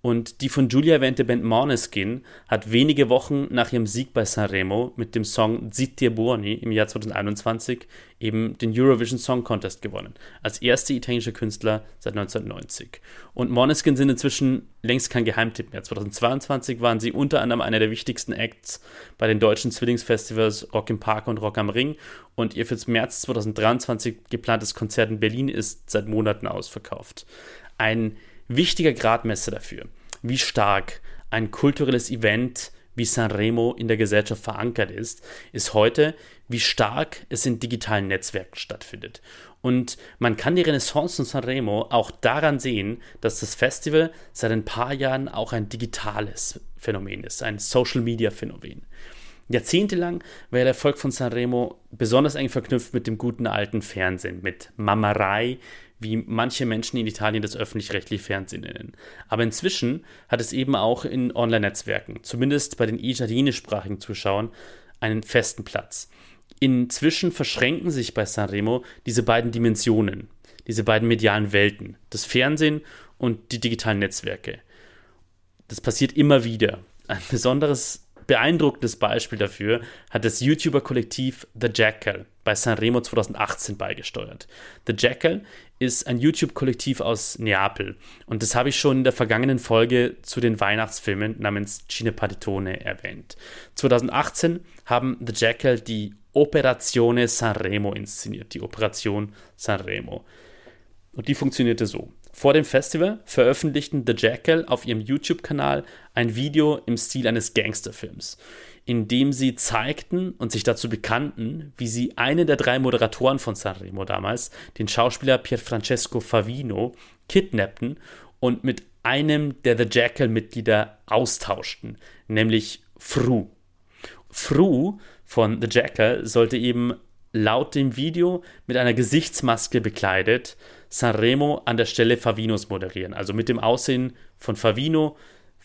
Und die von Julia erwähnte Band Måneskin hat wenige Wochen nach ihrem Sieg bei Sanremo mit dem Song Zitti Buoni im Jahr 2021 eben den Eurovision Song Contest gewonnen, als erste italienische Künstler seit 1990. Und Måneskin sind inzwischen längst kein Geheimtipp mehr. 2022 waren sie unter anderem einer der wichtigsten Acts bei den deutschen Zwillingsfestivals Rock im Park und Rock am Ring und ihr fürs März 2023 geplantes Konzert in Berlin ist seit Monaten ausverkauft. Ein wichtiger Gradmesser dafür, wie stark ein kulturelles Event wie Sanremo in der Gesellschaft verankert ist, ist heute, wie stark es in digitalen Netzwerken stattfindet. Und man kann die Renaissance von Sanremo auch daran sehen, dass das Festival seit ein paar Jahren auch ein digitales Phänomen ist, ein Social-Media-Phänomen. Jahrzehntelang war der Erfolg von Sanremo besonders eng verknüpft mit dem guten alten Fernsehen, mit Mamerei, wie manche Menschen in Italien das öffentlich-rechtliche Fernsehen nennen. Aber inzwischen hat es eben auch in Online-Netzwerken, zumindest bei den italienischsprachigen Zuschauern, einen festen Platz. Inzwischen verschränken sich bei Sanremo diese beiden Dimensionen, diese beiden medialen Welten, das Fernsehen und die digitalen Netzwerke. Das passiert immer wieder. Ein besonderes beeindruckendes Beispiel dafür hat das YouTuber-Kollektiv The Jackal bei Sanremo 2018 beigesteuert. The Jackal ist ein YouTube-Kollektiv aus Neapel und das habe ich schon in der vergangenen Folge zu den Weihnachtsfilmen namens Cine Paritone erwähnt. 2018 haben The Jackal die Operazione Sanremo inszeniert, die Operation Sanremo. Und die funktionierte so. Vor dem Festival veröffentlichten The Jackal auf ihrem YouTube-Kanal ein Video im Stil eines Gangsterfilms, in dem sie zeigten und sich dazu bekannten, wie sie einen der drei Moderatoren von Sanremo damals, den Schauspieler Pierfrancesco Favino, kidnappten und mit einem der The Jackal-Mitglieder austauschten, nämlich Fru. Fru von The Jackal sollte eben laut dem Video mit einer Gesichtsmaske bekleidet Sanremo an der Stelle Favinos moderieren. Also mit dem Aussehen von Favino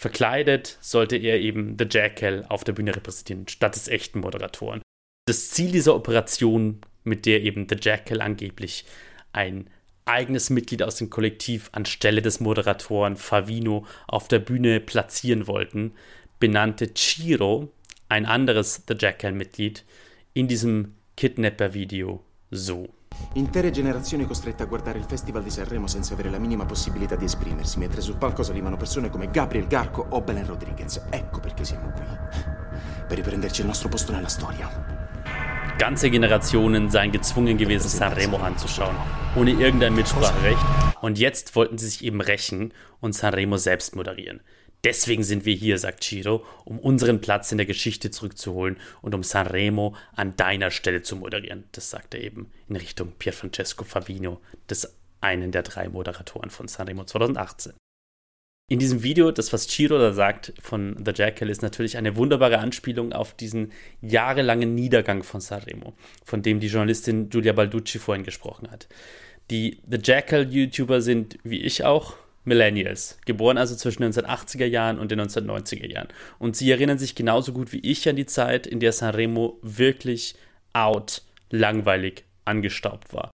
verkleidet sollte er eben The Jackal auf der Bühne repräsentieren, statt des echten Moderatoren. Das Ziel dieser Operation, mit der eben The Jackal angeblich ein eigenes Mitglied aus dem Kollektiv anstelle des Moderatoren Favino auf der Bühne platzieren wollten, benannte Ciro, ein anderes The Jackal-Mitglied, in diesem Kidnapper-Video so.
Intere generazioni costrette a guardare il Festival di Sanremo senza avere la minima possibilità di esprimersi, mentre sul palco salivano persone come Gabriel Garco o Belen Rodriguez. Ecco perché siamo qui. Per riprenderci il nostro posto nella storia.
Ganze Generationen seien gezwungen gewesen, Sanremo anzuschauen, ohne irgendein Mitspracherecht. Und jetzt wollten sie sich eben rächen und Sanremo selbst moderieren. Deswegen sind wir hier, sagt Ciro, um unseren Platz in der Geschichte zurückzuholen und um Sanremo an deiner Stelle zu moderieren. Das sagt er eben in Richtung Pierfrancesco Favino, des einen der drei Moderatoren von Sanremo 2018. In diesem Video, das was Chiro da sagt von The Jackal, ist natürlich eine wunderbare Anspielung auf diesen jahrelangen Niedergang von Sanremo, von dem die Journalistin Giulia Balducci vorhin gesprochen hat. Die The Jackal-YouTuber sind, wie ich auch, Millennials, geboren also zwischen den 1980er Jahren und den 1990er Jahren. Und sie erinnern sich genauso gut wie ich an die Zeit, in der Sanremo wirklich out, langweilig, angestaubt war.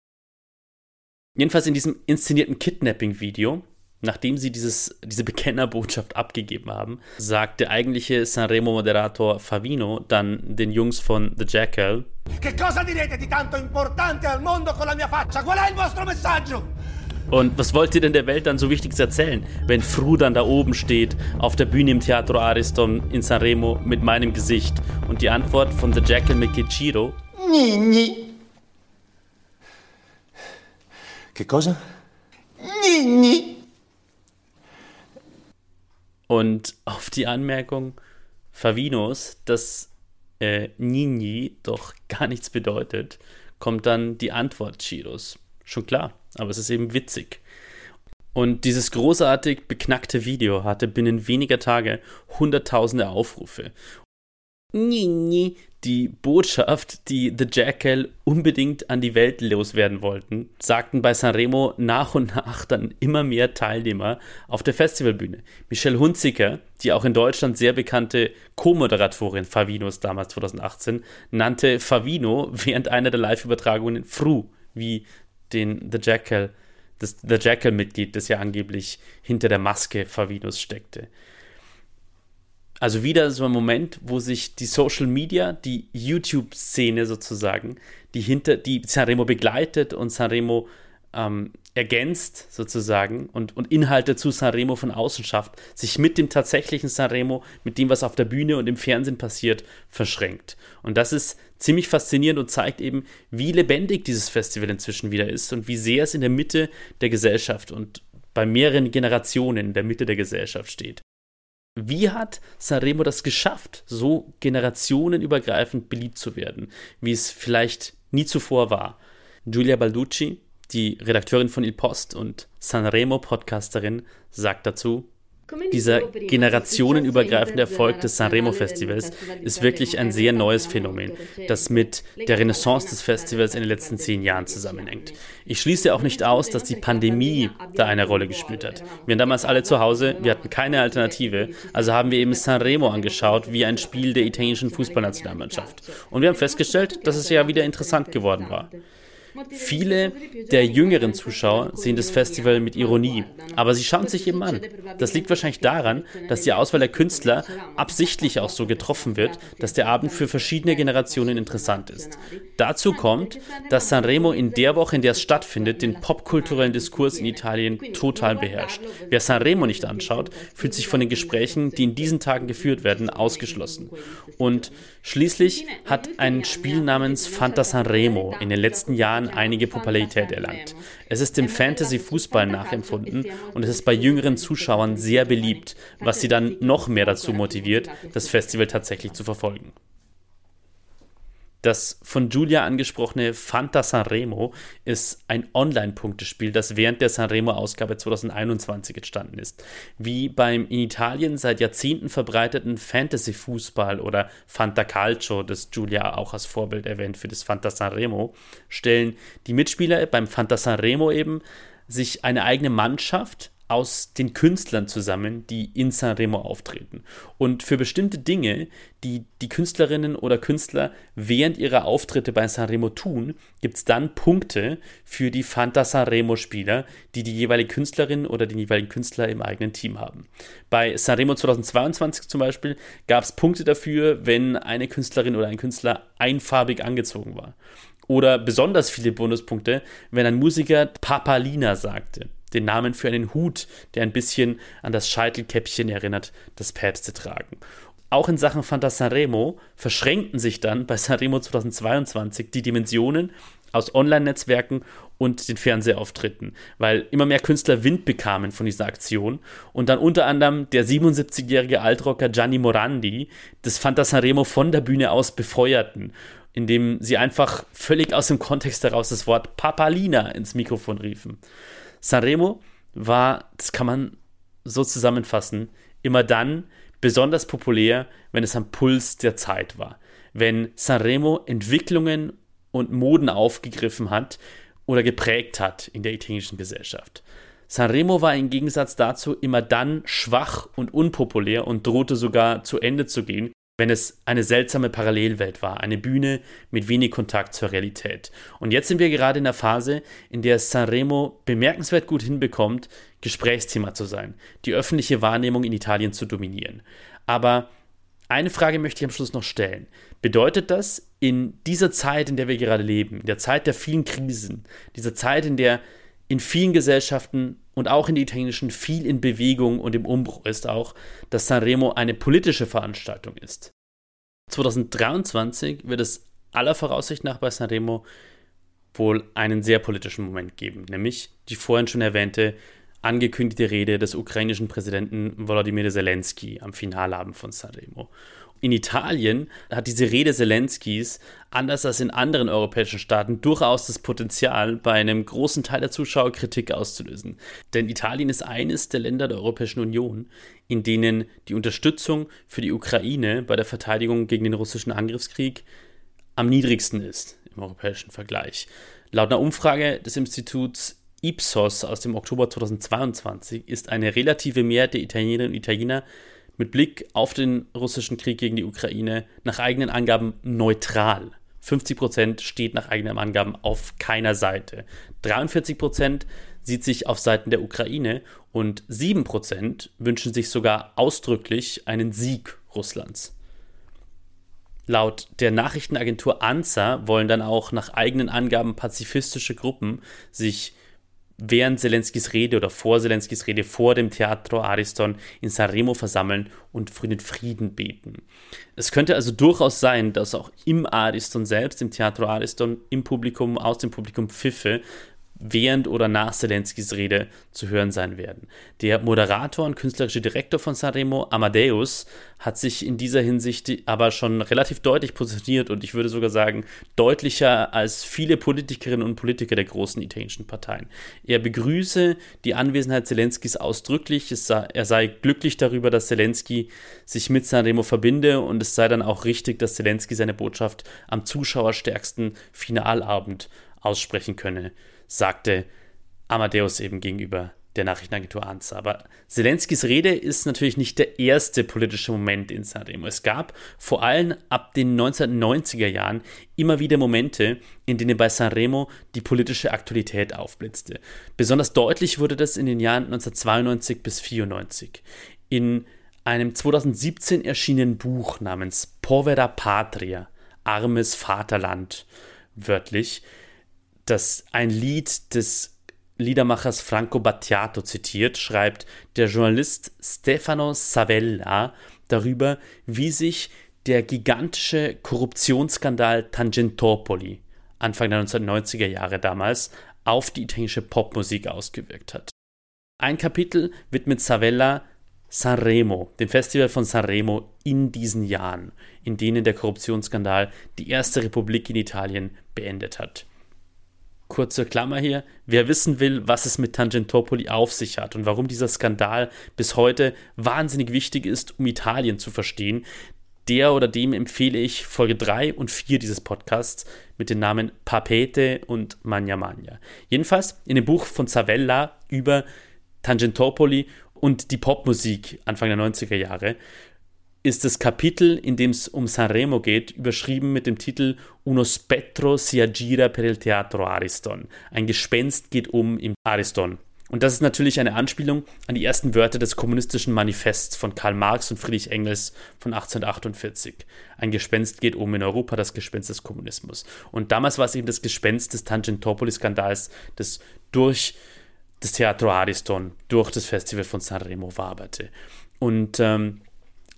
Jedenfalls in diesem inszenierten Kidnapping-Video Nachdem sie dieses, diese Bekennerbotschaft abgegeben haben, sagt der eigentliche Sanremo-Moderator Favino dann den Jungs von The Jackal: Che cosa direte di tanto importante al mondo con la mia faccia? Qual è il vostro messaggio? Und was wollt ihr denn der Welt dann so Wichtiges erzählen, wenn Fru dann da oben steht, auf der Bühne im Teatro Ariston in Sanremo mit meinem Gesicht? Und die Antwort von The Jackal mit Kichiro? Nini. Che cosa? Nini. Und auf die Anmerkung Favinos, dass äh, Nini doch gar nichts bedeutet, kommt dann die Antwort Chiros. Schon klar, aber es ist eben witzig. Und dieses großartig beknackte Video hatte binnen weniger Tage hunderttausende Aufrufe. Die Botschaft, die The Jackal unbedingt an die Welt loswerden wollten, sagten bei Sanremo nach und nach dann immer mehr Teilnehmer auf der Festivalbühne. Michelle Hunziker, die auch in Deutschland sehr bekannte Co-Moderatorin Favinos damals 2018, nannte Favino während einer der Live-Übertragungen Fru, wie den The Jackal, das The Jackal-Mitglied, das ja angeblich hinter der Maske Favinos steckte. Also wieder so ein Moment, wo sich die Social Media, die YouTube-Szene sozusagen, die hinter, die Sanremo begleitet und Sanremo ähm, ergänzt sozusagen und, und Inhalte zu Sanremo von außen schafft, sich mit dem tatsächlichen Sanremo, mit dem, was auf der Bühne und im Fernsehen passiert, verschränkt. Und das ist ziemlich faszinierend und zeigt eben, wie lebendig dieses Festival inzwischen wieder ist und wie sehr es in der Mitte der Gesellschaft und bei mehreren Generationen in der Mitte der Gesellschaft steht. Wie hat Sanremo das geschafft, so generationenübergreifend beliebt zu werden, wie es vielleicht nie zuvor war? Giulia Balducci, die Redakteurin von Il Post und Sanremo-Podcasterin, sagt dazu, dieser generationenübergreifende Erfolg des Sanremo-Festivals ist wirklich ein sehr neues Phänomen, das mit der Renaissance des Festivals in den letzten zehn Jahren zusammenhängt. Ich schließe auch nicht aus, dass die Pandemie da eine Rolle gespielt hat. Wir waren damals alle zu Hause, wir hatten keine Alternative, also haben wir eben Sanremo angeschaut wie ein Spiel der italienischen Fußballnationalmannschaft. Und wir haben festgestellt, dass es ja wieder interessant geworden war. Viele der jüngeren Zuschauer sehen das Festival mit Ironie, aber sie schauen sich eben an. Das liegt wahrscheinlich daran, dass die Auswahl der Künstler absichtlich auch so getroffen wird, dass der Abend für verschiedene Generationen interessant ist. Dazu kommt, dass Sanremo in der Woche, in der es stattfindet, den popkulturellen Diskurs in Italien total beherrscht. Wer Sanremo nicht anschaut, fühlt sich von den Gesprächen, die in diesen Tagen geführt werden, ausgeschlossen. Und schließlich hat ein Spiel namens Fanta Sanremo in den letzten Jahren einige Popularität erlangt. Es ist dem Fantasy-Fußball nachempfunden und es ist bei jüngeren Zuschauern sehr beliebt, was sie dann noch mehr dazu motiviert, das Festival tatsächlich zu verfolgen. Das von Julia angesprochene Fanta Sanremo ist ein Online-Punktespiel, das während der Sanremo-Ausgabe 2021 entstanden ist. Wie beim in Italien seit Jahrzehnten verbreiteten Fantasy-Fußball oder Fanta Calcio, das Julia auch als Vorbild erwähnt für das Fanta Sanremo, stellen die Mitspieler beim Fanta Sanremo eben sich eine eigene Mannschaft aus den Künstlern zusammen, die in Sanremo auftreten. Und für bestimmte Dinge, die die Künstlerinnen oder Künstler während ihrer Auftritte bei Sanremo tun, gibt es dann Punkte für die Fanta Sanremo-Spieler, die die jeweilige Künstlerin oder den jeweiligen Künstler im eigenen Team haben. Bei Sanremo 2022 zum Beispiel gab es Punkte dafür, wenn eine Künstlerin oder ein Künstler einfarbig angezogen war. Oder besonders viele Bonuspunkte, wenn ein Musiker Papalina sagte den Namen für einen Hut, der ein bisschen an das Scheitelkäppchen erinnert, das Päpste tragen. Auch in Sachen Fanta Sanremo verschränkten sich dann bei Sanremo 2022 die Dimensionen aus Online-Netzwerken und den Fernsehauftritten, weil immer mehr Künstler Wind bekamen von dieser Aktion und dann unter anderem der 77-jährige Altrocker Gianni Morandi das Fanta Sanremo von der Bühne aus befeuerten, indem sie einfach völlig aus dem Kontext heraus das Wort Papalina ins Mikrofon riefen. Sanremo war, das kann man so zusammenfassen, immer dann besonders populär, wenn es am Puls der Zeit war. Wenn Sanremo Entwicklungen und Moden aufgegriffen hat oder geprägt hat in der italienischen Gesellschaft. Sanremo war im Gegensatz dazu immer dann schwach und unpopulär und drohte sogar zu Ende zu gehen, wenn es eine seltsame Parallelwelt war, eine Bühne mit wenig Kontakt zur Realität. Und jetzt sind wir gerade in der Phase, in der Sanremo bemerkenswert gut hinbekommt, Gesprächsthema zu sein, die öffentliche Wahrnehmung in Italien zu dominieren. Aber eine Frage möchte ich am Schluss noch stellen. Bedeutet das, in dieser Zeit, in der wir gerade leben, in der Zeit der vielen Krisen, dieser Zeit, in der in vielen Gesellschaften und auch in der italienischen viel in Bewegung und im Umbruch ist auch, dass Sanremo eine politische Veranstaltung ist. 2023 wird es aller Voraussicht nach bei Sanremo wohl einen sehr politischen Moment geben, nämlich die vorhin schon erwähnte angekündigte Rede des ukrainischen Präsidenten Volodymyr Zelensky am Finalabend von Sanremo. In Italien hat diese Rede Zelenskys, anders als in anderen europäischen Staaten, durchaus das Potenzial, bei einem großen Teil der Zuschauer Kritik auszulösen. Denn Italien ist eines der Länder der Europäischen Union, in denen die Unterstützung für die Ukraine bei der Verteidigung gegen den russischen Angriffskrieg am niedrigsten ist im europäischen Vergleich. Laut einer Umfrage des Instituts Ipsos aus dem Oktober 2022 ist eine relative Mehrheit der Italienerinnen und Italiener mit Blick auf den russischen Krieg gegen die Ukraine nach eigenen Angaben neutral. 50 Prozent steht nach eigenen Angaben auf keiner Seite. 43 Prozent sieht sich auf Seiten der Ukraine und 7 Prozent wünschen sich sogar ausdrücklich einen Sieg Russlands. Laut der Nachrichtenagentur ANSA wollen dann auch nach eigenen Angaben pazifistische Gruppen sich während Zelenskis Rede oder vor Zelenskis Rede vor dem Teatro Ariston in Sanremo versammeln und für den Frieden beten. Es könnte also durchaus sein, dass auch im Ariston selbst, im Teatro Ariston, im Publikum, aus dem Publikum Pfiffe während oder nach Zelenskis Rede zu hören sein werden. Der Moderator und künstlerische Direktor von Sanremo, Amadeus, hat sich in dieser Hinsicht aber schon relativ deutlich positioniert und ich würde sogar sagen, deutlicher als viele Politikerinnen und Politiker der großen italienischen Parteien. Er begrüße die Anwesenheit Zelenskis ausdrücklich, sei, er sei glücklich darüber, dass Zelensky sich mit Sanremo verbinde und es sei dann auch richtig, dass Zelensky seine Botschaft am zuschauerstärksten Finalabend aussprechen könne sagte Amadeus eben gegenüber der Nachrichtenagentur ANSA. Aber Zelenskys Rede ist natürlich nicht der erste politische Moment in Sanremo. Es gab vor allem ab den 1990er Jahren immer wieder Momente, in denen bei Sanremo die politische Aktualität aufblitzte. Besonders deutlich wurde das in den Jahren 1992 bis 1994. In einem 2017 erschienenen Buch namens Povera Patria, armes Vaterland, wörtlich, das ein Lied des Liedermachers Franco Battiato zitiert, schreibt der Journalist Stefano Savella darüber, wie sich der gigantische Korruptionsskandal Tangentopoli Anfang der 1990er Jahre damals auf die italienische Popmusik ausgewirkt hat. Ein Kapitel widmet Savella Sanremo, dem Festival von Sanremo in diesen Jahren, in denen der Korruptionsskandal die erste Republik in Italien beendet hat kurze Klammer hier, wer wissen will, was es mit Tangentopoli auf sich hat und warum dieser Skandal bis heute wahnsinnig wichtig ist, um Italien zu verstehen, der oder dem empfehle ich Folge 3 und 4 dieses Podcasts mit den Namen Papete und Magna Magna. Jedenfalls in dem Buch von Zavella über Tangentopoli und die Popmusik Anfang der 90er Jahre ist das Kapitel, in dem es um Sanremo geht, überschrieben mit dem Titel Uno spettro si aggira per il teatro Ariston. Ein Gespenst geht um im Ariston. Und das ist natürlich eine Anspielung an die ersten Wörter des kommunistischen Manifests von Karl Marx und Friedrich Engels von 1848. Ein Gespenst geht um in Europa, das Gespenst des Kommunismus. Und damals war es eben das Gespenst des Tangentopoli-Skandals, das durch das Teatro Ariston, durch das Festival von Sanremo waberte. Und ähm,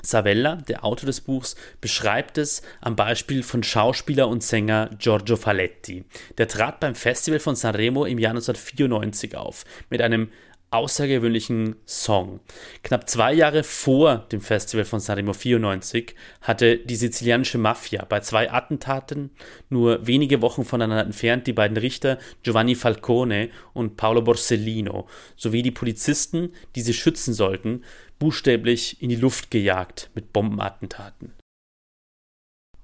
Savella, der Autor des Buchs, beschreibt es am Beispiel von Schauspieler und Sänger Giorgio Faletti. Der trat beim Festival von Sanremo im Jahr 1994 auf mit einem außergewöhnlichen Song. Knapp zwei Jahre vor dem Festival von Sanremo 94 hatte die sizilianische Mafia bei zwei Attentaten nur wenige Wochen voneinander entfernt die beiden Richter Giovanni Falcone und Paolo Borsellino sowie die Polizisten, die sie schützen sollten, buchstäblich in die Luft gejagt mit Bombenattentaten.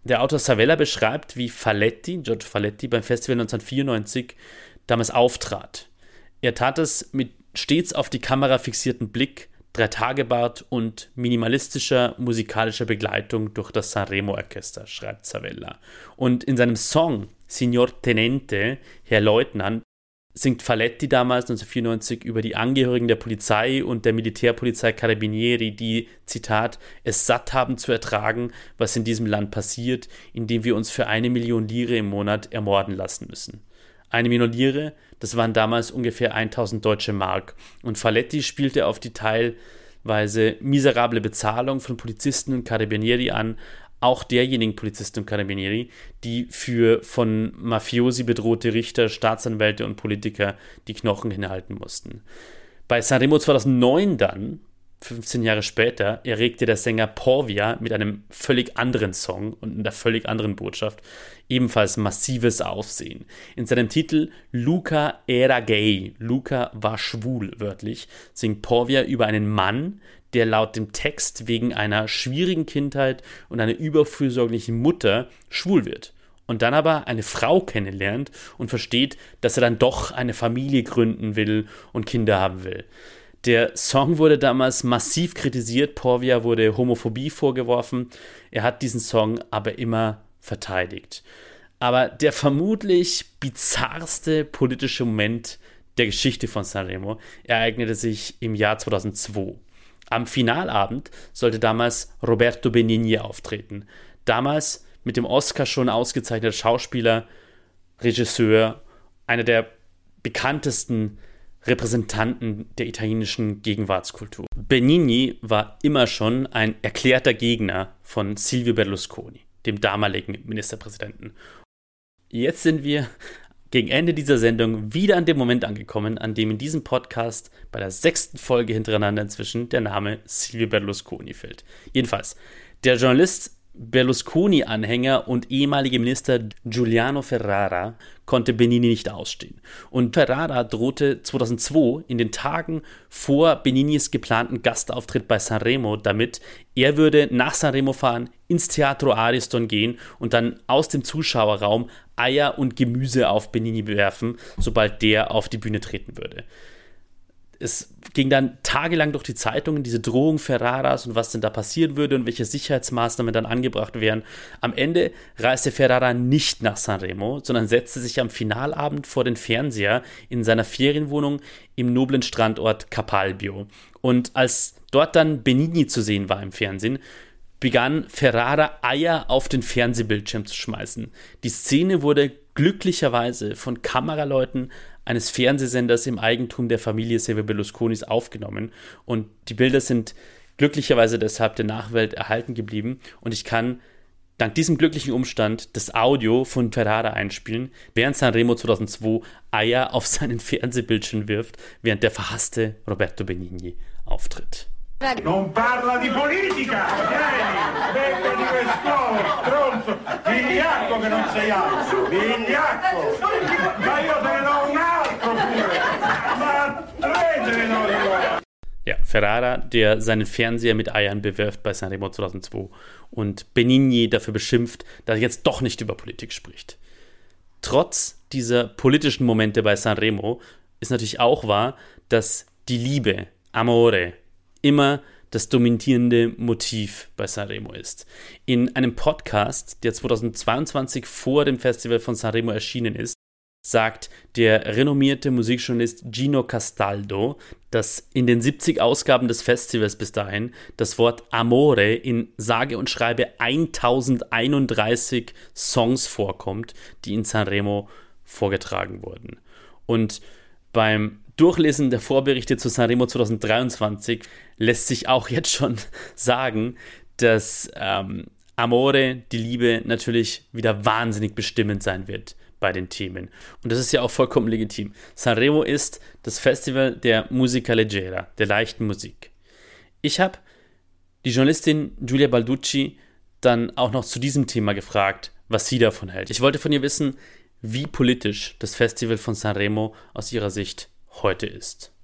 Der Autor Savella beschreibt, wie Faletti, Giorgio Faletti, beim Festival 1994 damals auftrat. Er tat es mit stets auf die Kamera fixierten Blick, Dreitagebart und minimalistischer musikalischer Begleitung durch das Sanremo-Orchester, schreibt Savella. Und in seinem Song Signor Tenente, Herr Leutnant, singt Faletti damals 1994 über die Angehörigen der Polizei und der Militärpolizei Carabinieri, die, Zitat, es satt haben zu ertragen, was in diesem Land passiert, indem wir uns für eine Million Lire im Monat ermorden lassen müssen. Eine Million Lire, das waren damals ungefähr 1000 deutsche Mark. Und Faletti spielte auf die teilweise miserable Bezahlung von Polizisten und Carabinieri an, auch derjenigen Polizisten und Carabinieri, die für von Mafiosi bedrohte Richter, Staatsanwälte und Politiker die Knochen hinhalten mussten. Bei Sanremo 2009 dann 15 Jahre später erregte der Sänger Porvia mit einem völlig anderen Song und einer völlig anderen Botschaft ebenfalls massives Aufsehen. In seinem Titel Luca era gay, Luca war schwul wörtlich, singt Porvia über einen Mann, der laut dem Text wegen einer schwierigen Kindheit und einer überfürsorglichen Mutter schwul wird und dann aber eine Frau kennenlernt und versteht, dass er dann doch eine Familie gründen will und Kinder haben will. Der Song wurde damals massiv kritisiert. Porvia wurde Homophobie vorgeworfen. Er hat diesen Song aber immer verteidigt. Aber der vermutlich bizarrste politische Moment der Geschichte von Sanremo ereignete sich im Jahr 2002. Am Finalabend sollte damals Roberto Benigni auftreten. Damals mit dem Oscar schon ausgezeichneter Schauspieler, Regisseur, einer der bekanntesten Repräsentanten der italienischen Gegenwartskultur. Benigni war immer schon ein erklärter Gegner von Silvio Berlusconi, dem damaligen Ministerpräsidenten. Jetzt sind wir gegen Ende dieser Sendung wieder an dem Moment angekommen, an dem in diesem Podcast bei der sechsten Folge hintereinander inzwischen der Name Silvio Berlusconi fällt. Jedenfalls, der Journalist Berlusconi-Anhänger und ehemalige Minister Giuliano Ferrara konnte Benini nicht ausstehen. Und Ferrara drohte 2002 in den Tagen vor Beninis geplanten Gastauftritt bei Sanremo damit, er würde nach Sanremo fahren, ins Teatro Ariston gehen und dann aus dem Zuschauerraum Eier und Gemüse auf Benini werfen, sobald der auf die Bühne treten würde es ging dann tagelang durch die Zeitungen, diese Drohung Ferraras und was denn da passieren würde und welche Sicherheitsmaßnahmen dann angebracht wären. Am Ende reiste Ferrara nicht nach Sanremo, sondern setzte sich am Finalabend vor den Fernseher in seiner Ferienwohnung im noblen Strandort Capalbio. Und als dort dann Benigni zu sehen war im Fernsehen, begann Ferrara Eier auf den Fernsehbildschirm zu schmeißen. Die Szene wurde glücklicherweise von Kameraleuten eines Fernsehsenders im Eigentum der Familie Silvio Berlusconis aufgenommen und die Bilder sind glücklicherweise deshalb der Nachwelt erhalten geblieben und ich kann dank diesem glücklichen Umstand das Audio von Ferrara einspielen, während Sanremo 2002 Eier auf seinen Fernsehbildschirm wirft, während der verhasste Roberto Benigni auftritt. Non parla di politica! Vieni! Becco di quest'uomo, stronzo! Vigliacco che non sei altro! Vigliacco! Ma io te ne do un altro pure! Ma tre te ne do Ja, Ferrara, der seinen Fernseher mit Eiern bewirft bei Sanremo 2002 und Benigni dafür beschimpft, dass er jetzt doch nicht über Politik spricht. Trotz dieser politischen Momente bei Sanremo ist natürlich auch wahr, dass die Liebe, Amore, immer das dominierende Motiv bei Sanremo ist. In einem Podcast, der 2022 vor dem Festival von Sanremo erschienen ist, sagt der renommierte Musikjournalist Gino Castaldo, dass in den 70 Ausgaben des Festivals bis dahin das Wort Amore in sage und schreibe 1031 Songs vorkommt, die in Sanremo vorgetragen wurden. Und beim Durchlesen der Vorberichte zu Sanremo 2023 lässt sich auch jetzt schon sagen, dass ähm, Amore, die Liebe, natürlich wieder wahnsinnig bestimmend sein wird bei den Themen. Und das ist ja auch vollkommen legitim. Sanremo ist das Festival der Musica Leggera, der leichten Musik. Ich habe die Journalistin Giulia Balducci dann auch noch zu diesem Thema gefragt, was sie davon hält. Ich wollte von ihr wissen, wie politisch das Festival von Sanremo aus ihrer Sicht heute ist.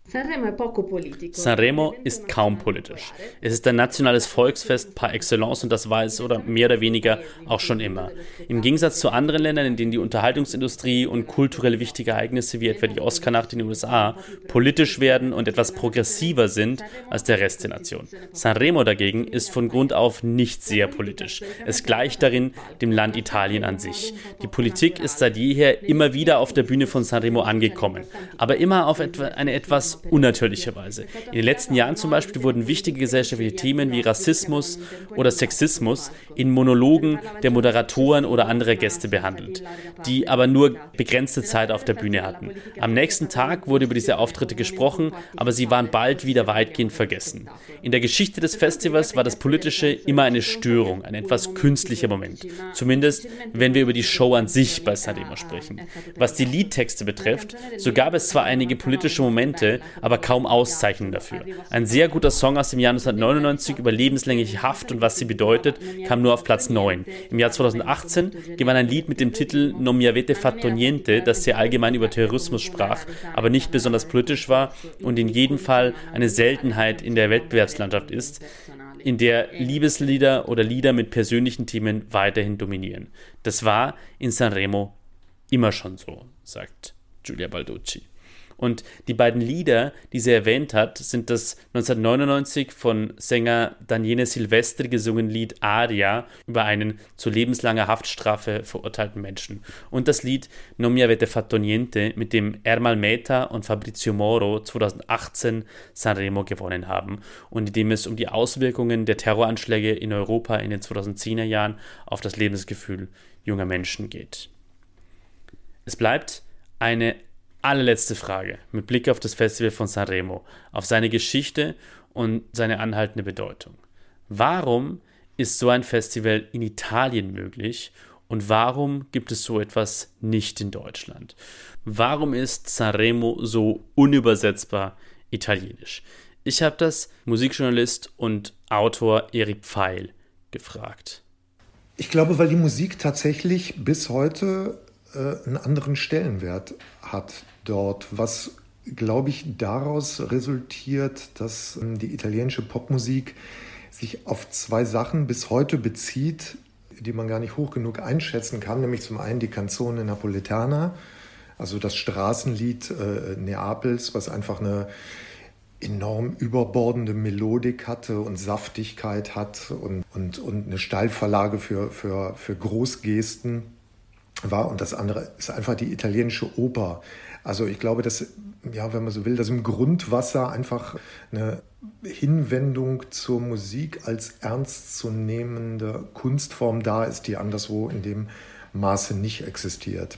Sanremo ist kaum politisch. Es ist ein nationales Volksfest par excellence und das war es oder mehr oder weniger auch schon immer. Im Gegensatz zu anderen Ländern, in denen die Unterhaltungsindustrie und kulturell wichtige Ereignisse wie etwa die Oscar-Nacht in den USA politisch werden und etwas progressiver sind als der Rest der Nation. Sanremo dagegen ist von Grund auf nicht sehr politisch. Es gleicht darin dem Land Italien an sich. Die Politik ist seit jeher immer wieder auf der Bühne von Sanremo angekommen, aber immer auf eine etwas unnatürlicherweise. In den letzten Jahren zum Beispiel wurden wichtige gesellschaftliche Themen wie Rassismus oder Sexismus in Monologen der Moderatoren oder anderer Gäste behandelt, die aber nur begrenzte Zeit auf der Bühne hatten. Am nächsten Tag wurde über diese Auftritte gesprochen, aber sie waren bald wieder weitgehend vergessen. In der Geschichte des Festivals war das Politische immer eine Störung, ein etwas künstlicher Moment. Zumindest, wenn wir über die Show an sich bei Sanremo sprechen. Was die Liedtexte betrifft, so gab es zwar einige politische Momente, aber kaum Auszeichnungen dafür. Ein sehr guter Song aus dem Jahr 1999 über lebenslängliche Haft und was sie bedeutet, kam nur auf Platz 9. Im Jahr 2018 gewann ein Lied mit dem Titel Non mi avete fatto niente, das sehr allgemein über Terrorismus sprach, aber nicht besonders politisch war und in jedem Fall eine Seltenheit in der Wettbewerbslandschaft ist in der Liebeslieder oder Lieder mit persönlichen Themen weiterhin dominieren. Das war in Sanremo immer schon so, sagt Giulia Balducci. Und die beiden Lieder, die sie erwähnt hat, sind das 1999 von Sänger Daniele Silvestri gesungene Lied Aria über einen zu lebenslanger Haftstrafe verurteilten Menschen und das Lied Non mi avete fatto niente, mit dem Ermal Meta und Fabrizio Moro 2018 Sanremo gewonnen haben und in dem es um die Auswirkungen der Terroranschläge in Europa in den 2010er Jahren auf das Lebensgefühl junger Menschen geht. Es bleibt eine allerletzte Frage mit Blick auf das Festival von Sanremo, auf seine Geschichte und seine anhaltende Bedeutung. Warum ist so ein Festival in Italien möglich und warum gibt es so etwas nicht in Deutschland? Warum ist Sanremo so unübersetzbar italienisch? Ich habe das Musikjournalist und Autor Erik Pfeil gefragt.
Ich glaube, weil die Musik tatsächlich bis heute äh, einen anderen Stellenwert hat dort, was glaube ich daraus resultiert, dass ähm, die italienische Popmusik sich auf zwei Sachen bis heute bezieht, die man gar nicht hoch genug einschätzen kann, nämlich zum einen die Canzone Napoletana, also das Straßenlied äh, Neapels, was einfach eine enorm überbordende Melodik hatte und Saftigkeit hat und, und, und eine Steilverlage für, für, für Großgesten war. Und das andere ist einfach die italienische Oper, also ich glaube, dass, ja, wenn man so will, dass im Grundwasser einfach eine Hinwendung zur Musik als ernstzunehmende Kunstform da ist, die anderswo in dem Maße nicht existiert.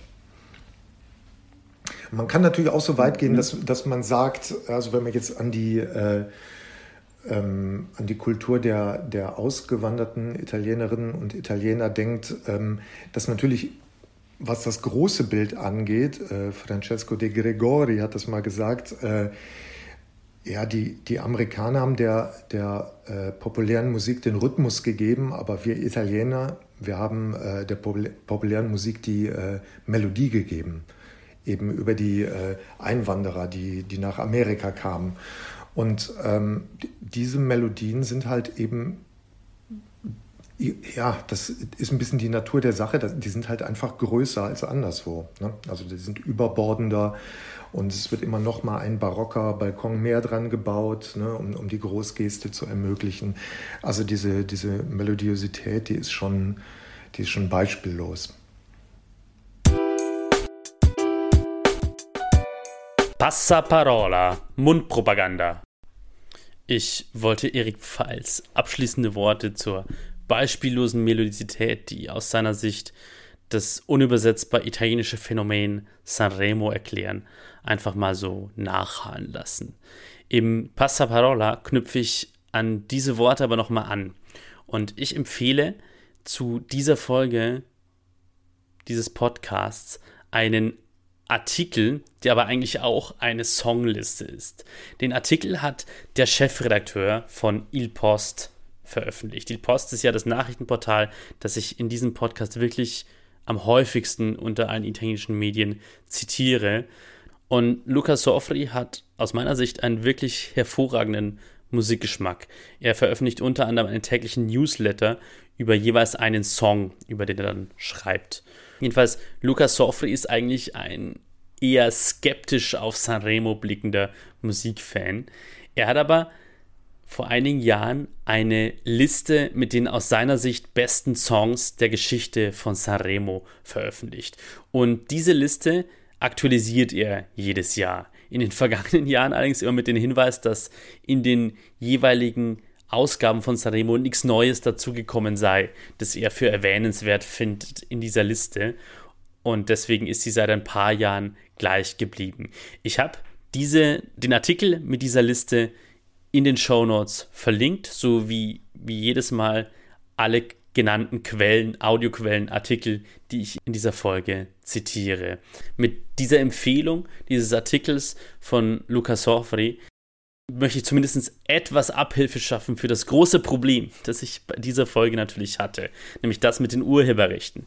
Man kann natürlich auch so weit gehen, dass, dass man sagt, also wenn man jetzt an die, äh, ähm, an die Kultur der, der ausgewanderten Italienerinnen und Italiener denkt, ähm, dass natürlich was das große Bild angeht, äh, Francesco de Gregori hat das mal gesagt, äh, ja, die, die Amerikaner haben der, der äh, populären Musik den Rhythmus gegeben, aber wir Italiener, wir haben äh, der populären Musik die äh, Melodie gegeben, eben über die äh, Einwanderer, die, die nach Amerika kamen. Und ähm, diese Melodien sind halt eben ja, das ist ein bisschen die Natur der Sache. Die sind halt einfach größer als anderswo. Ne? Also die sind überbordender und es wird immer noch mal ein barocker Balkon mehr dran gebaut, ne? um, um die Großgeste zu ermöglichen. Also diese, diese Melodiosität, die ist schon, die ist schon beispiellos.
Passaparola, Mundpropaganda. Ich wollte Erik Pfalz abschließende Worte zur beispiellosen Melodizität, die aus seiner Sicht das unübersetzbar italienische Phänomen Sanremo erklären, einfach mal so nachhallen lassen. Im Passaparola knüpfe ich an diese Worte aber nochmal an. Und ich empfehle zu dieser Folge dieses Podcasts einen Artikel, der aber eigentlich auch eine Songliste ist. Den Artikel hat der Chefredakteur von Il Post veröffentlicht. Il Post ist ja das Nachrichtenportal, das ich in diesem Podcast wirklich am häufigsten unter allen italienischen Medien zitiere. Und Luca Sofri hat aus meiner Sicht einen wirklich hervorragenden Musikgeschmack. Er veröffentlicht unter anderem einen täglichen Newsletter über jeweils einen Song, über den er dann schreibt. Jedenfalls, Luca Sofri ist eigentlich ein eher skeptisch auf Sanremo blickender Musikfan. Er hat aber vor einigen Jahren eine Liste mit den aus seiner Sicht besten Songs der Geschichte von Sanremo veröffentlicht. Und diese Liste aktualisiert er jedes Jahr. In den vergangenen Jahren allerdings immer mit dem Hinweis, dass in den jeweiligen Ausgaben von Sanremo nichts Neues dazugekommen sei, das er für erwähnenswert findet in dieser Liste. Und deswegen ist sie seit ein paar Jahren gleich geblieben. Ich habe diese, den Artikel mit dieser Liste in den Show Notes verlinkt, so wie, jedes Mal alle genannten Quellen, Audioquellen, Artikel, die ich in dieser Folge zitiere. Mit dieser Empfehlung dieses Artikels von Luca Sorfri möchte ich zumindest etwas Abhilfe schaffen für das große Problem, das ich bei dieser Folge natürlich hatte, nämlich das mit den Urheberrechten.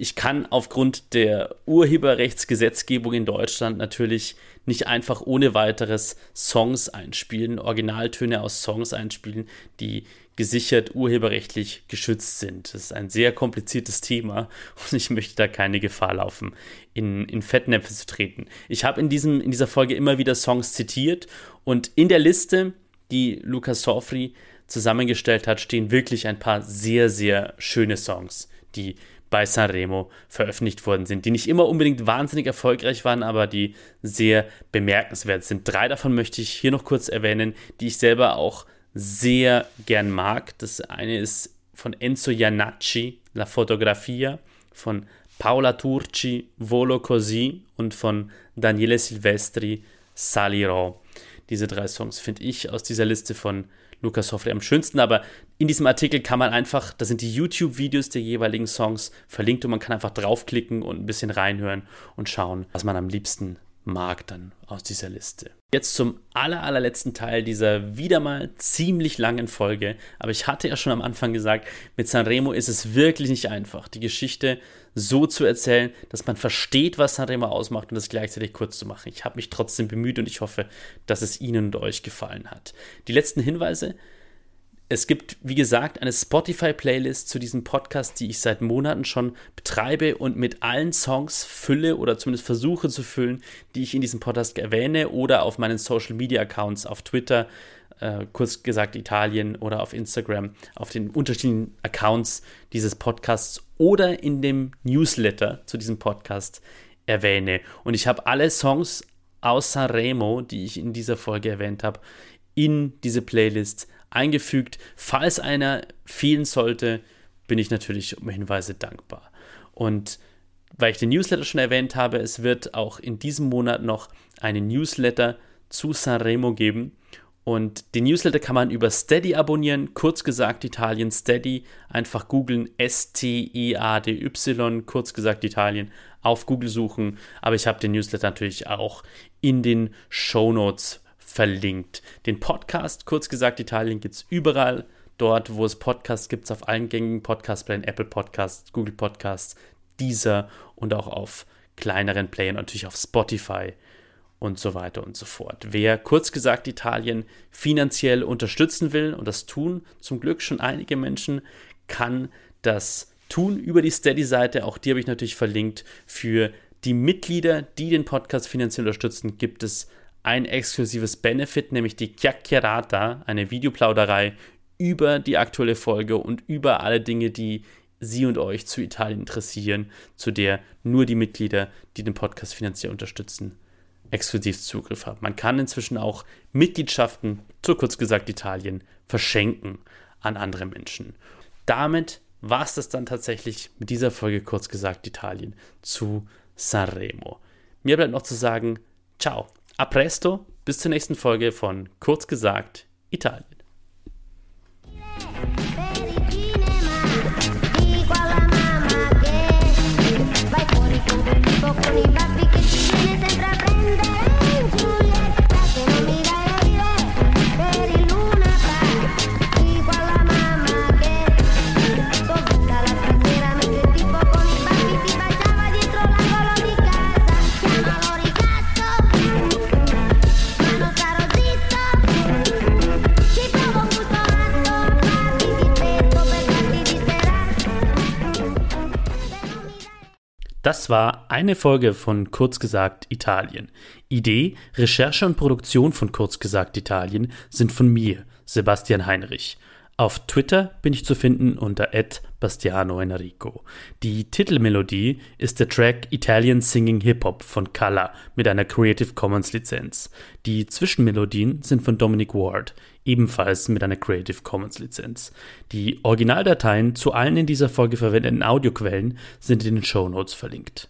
Ich kann aufgrund der Urheberrechtsgesetzgebung in Deutschland natürlich nicht einfach ohne weiteres Songs einspielen, Originaltöne aus Songs einspielen, die gesichert urheberrechtlich geschützt sind. Das ist ein sehr kompliziertes Thema und ich möchte da keine Gefahr laufen, in, in Fettnäpfe zu treten. Ich habe in, in dieser Folge immer wieder Songs zitiert und in der Liste, die Lukas Sofri zusammengestellt hat, stehen wirklich ein paar sehr, sehr schöne Songs, die bei Sanremo veröffentlicht worden sind, die nicht immer unbedingt wahnsinnig erfolgreich waren, aber die sehr bemerkenswert sind. Drei davon möchte ich hier noch kurz erwähnen, die ich selber auch sehr gern mag. Das eine ist von Enzo Iannacci, La Fotografia, von Paola Turci, Volo Così und von Daniele Silvestri, Salirò. Diese drei Songs finde ich aus dieser Liste von Lukas Hoffre am schönsten, aber in diesem Artikel kann man einfach, da sind die YouTube-Videos der jeweiligen Songs verlinkt und man kann einfach draufklicken und ein bisschen reinhören und schauen, was man am liebsten mag dann aus dieser Liste. Jetzt zum aller, allerletzten Teil dieser wieder mal ziemlich langen Folge. Aber ich hatte ja schon am Anfang gesagt, mit Sanremo ist es wirklich nicht einfach, die Geschichte so zu erzählen, dass man versteht, was Sanremo ausmacht und das gleichzeitig kurz zu machen. Ich habe mich trotzdem bemüht und ich hoffe, dass es Ihnen und euch gefallen hat. Die letzten Hinweise es gibt, wie gesagt, eine Spotify-Playlist zu diesem Podcast, die ich seit Monaten schon betreibe und mit allen Songs fülle oder zumindest versuche zu füllen, die ich in diesem Podcast erwähne oder auf meinen Social-Media-Accounts auf Twitter, äh, kurz gesagt Italien oder auf Instagram, auf den unterschiedlichen Accounts dieses Podcasts oder in dem Newsletter zu diesem Podcast erwähne. Und ich habe alle Songs aus Sanremo, die ich in dieser Folge erwähnt habe, in diese Playlist eingefügt. Falls einer fehlen sollte, bin ich natürlich um Hinweise dankbar. Und weil ich den Newsletter schon erwähnt habe, es wird auch in diesem Monat noch einen Newsletter zu Sanremo geben. Und den Newsletter kann man über Steady abonnieren, kurz gesagt Italien Steady. Einfach googeln S-T-E-A-D-Y, kurz gesagt Italien, auf Google suchen. Aber ich habe den Newsletter natürlich auch in den Show Notes verlinkt. Den Podcast, kurz gesagt, Italien gibt es überall. Dort, wo es Podcasts gibt, auf allen gängigen Podcast-Playern, Apple Podcasts, Google Podcasts, dieser und auch auf kleineren Playern, natürlich auf Spotify und so weiter und so fort. Wer kurz gesagt Italien finanziell unterstützen will, und das tun zum Glück schon einige Menschen, kann das tun über die Steady-Seite. Auch die habe ich natürlich verlinkt. Für die Mitglieder, die den Podcast finanziell unterstützen, gibt es ein exklusives Benefit, nämlich die Chiacchierata, eine Videoplauderei über die aktuelle Folge und über alle Dinge, die Sie und euch zu Italien interessieren, zu der nur die Mitglieder, die den Podcast finanziell unterstützen, exklusiv Zugriff haben. Man kann inzwischen auch Mitgliedschaften, zu kurz gesagt Italien, verschenken an andere Menschen. Damit war es das dann tatsächlich mit dieser Folge kurz gesagt Italien zu Sanremo. Mir bleibt noch zu sagen, ciao. A presto, bis zur nächsten Folge von Kurz gesagt Italien. Das war eine Folge von Kurz gesagt Italien. Idee, Recherche und Produktion von Kurz gesagt Italien sind von mir, Sebastian Heinrich. Auf Twitter bin ich zu finden unter Bastiano Enrico. Die Titelmelodie ist der Track Italian Singing Hip Hop von Kalla mit einer Creative Commons Lizenz. Die Zwischenmelodien sind von Dominic Ward, ebenfalls mit einer Creative Commons Lizenz. Die Originaldateien zu allen in dieser Folge verwendeten Audioquellen sind in den Show Notes verlinkt.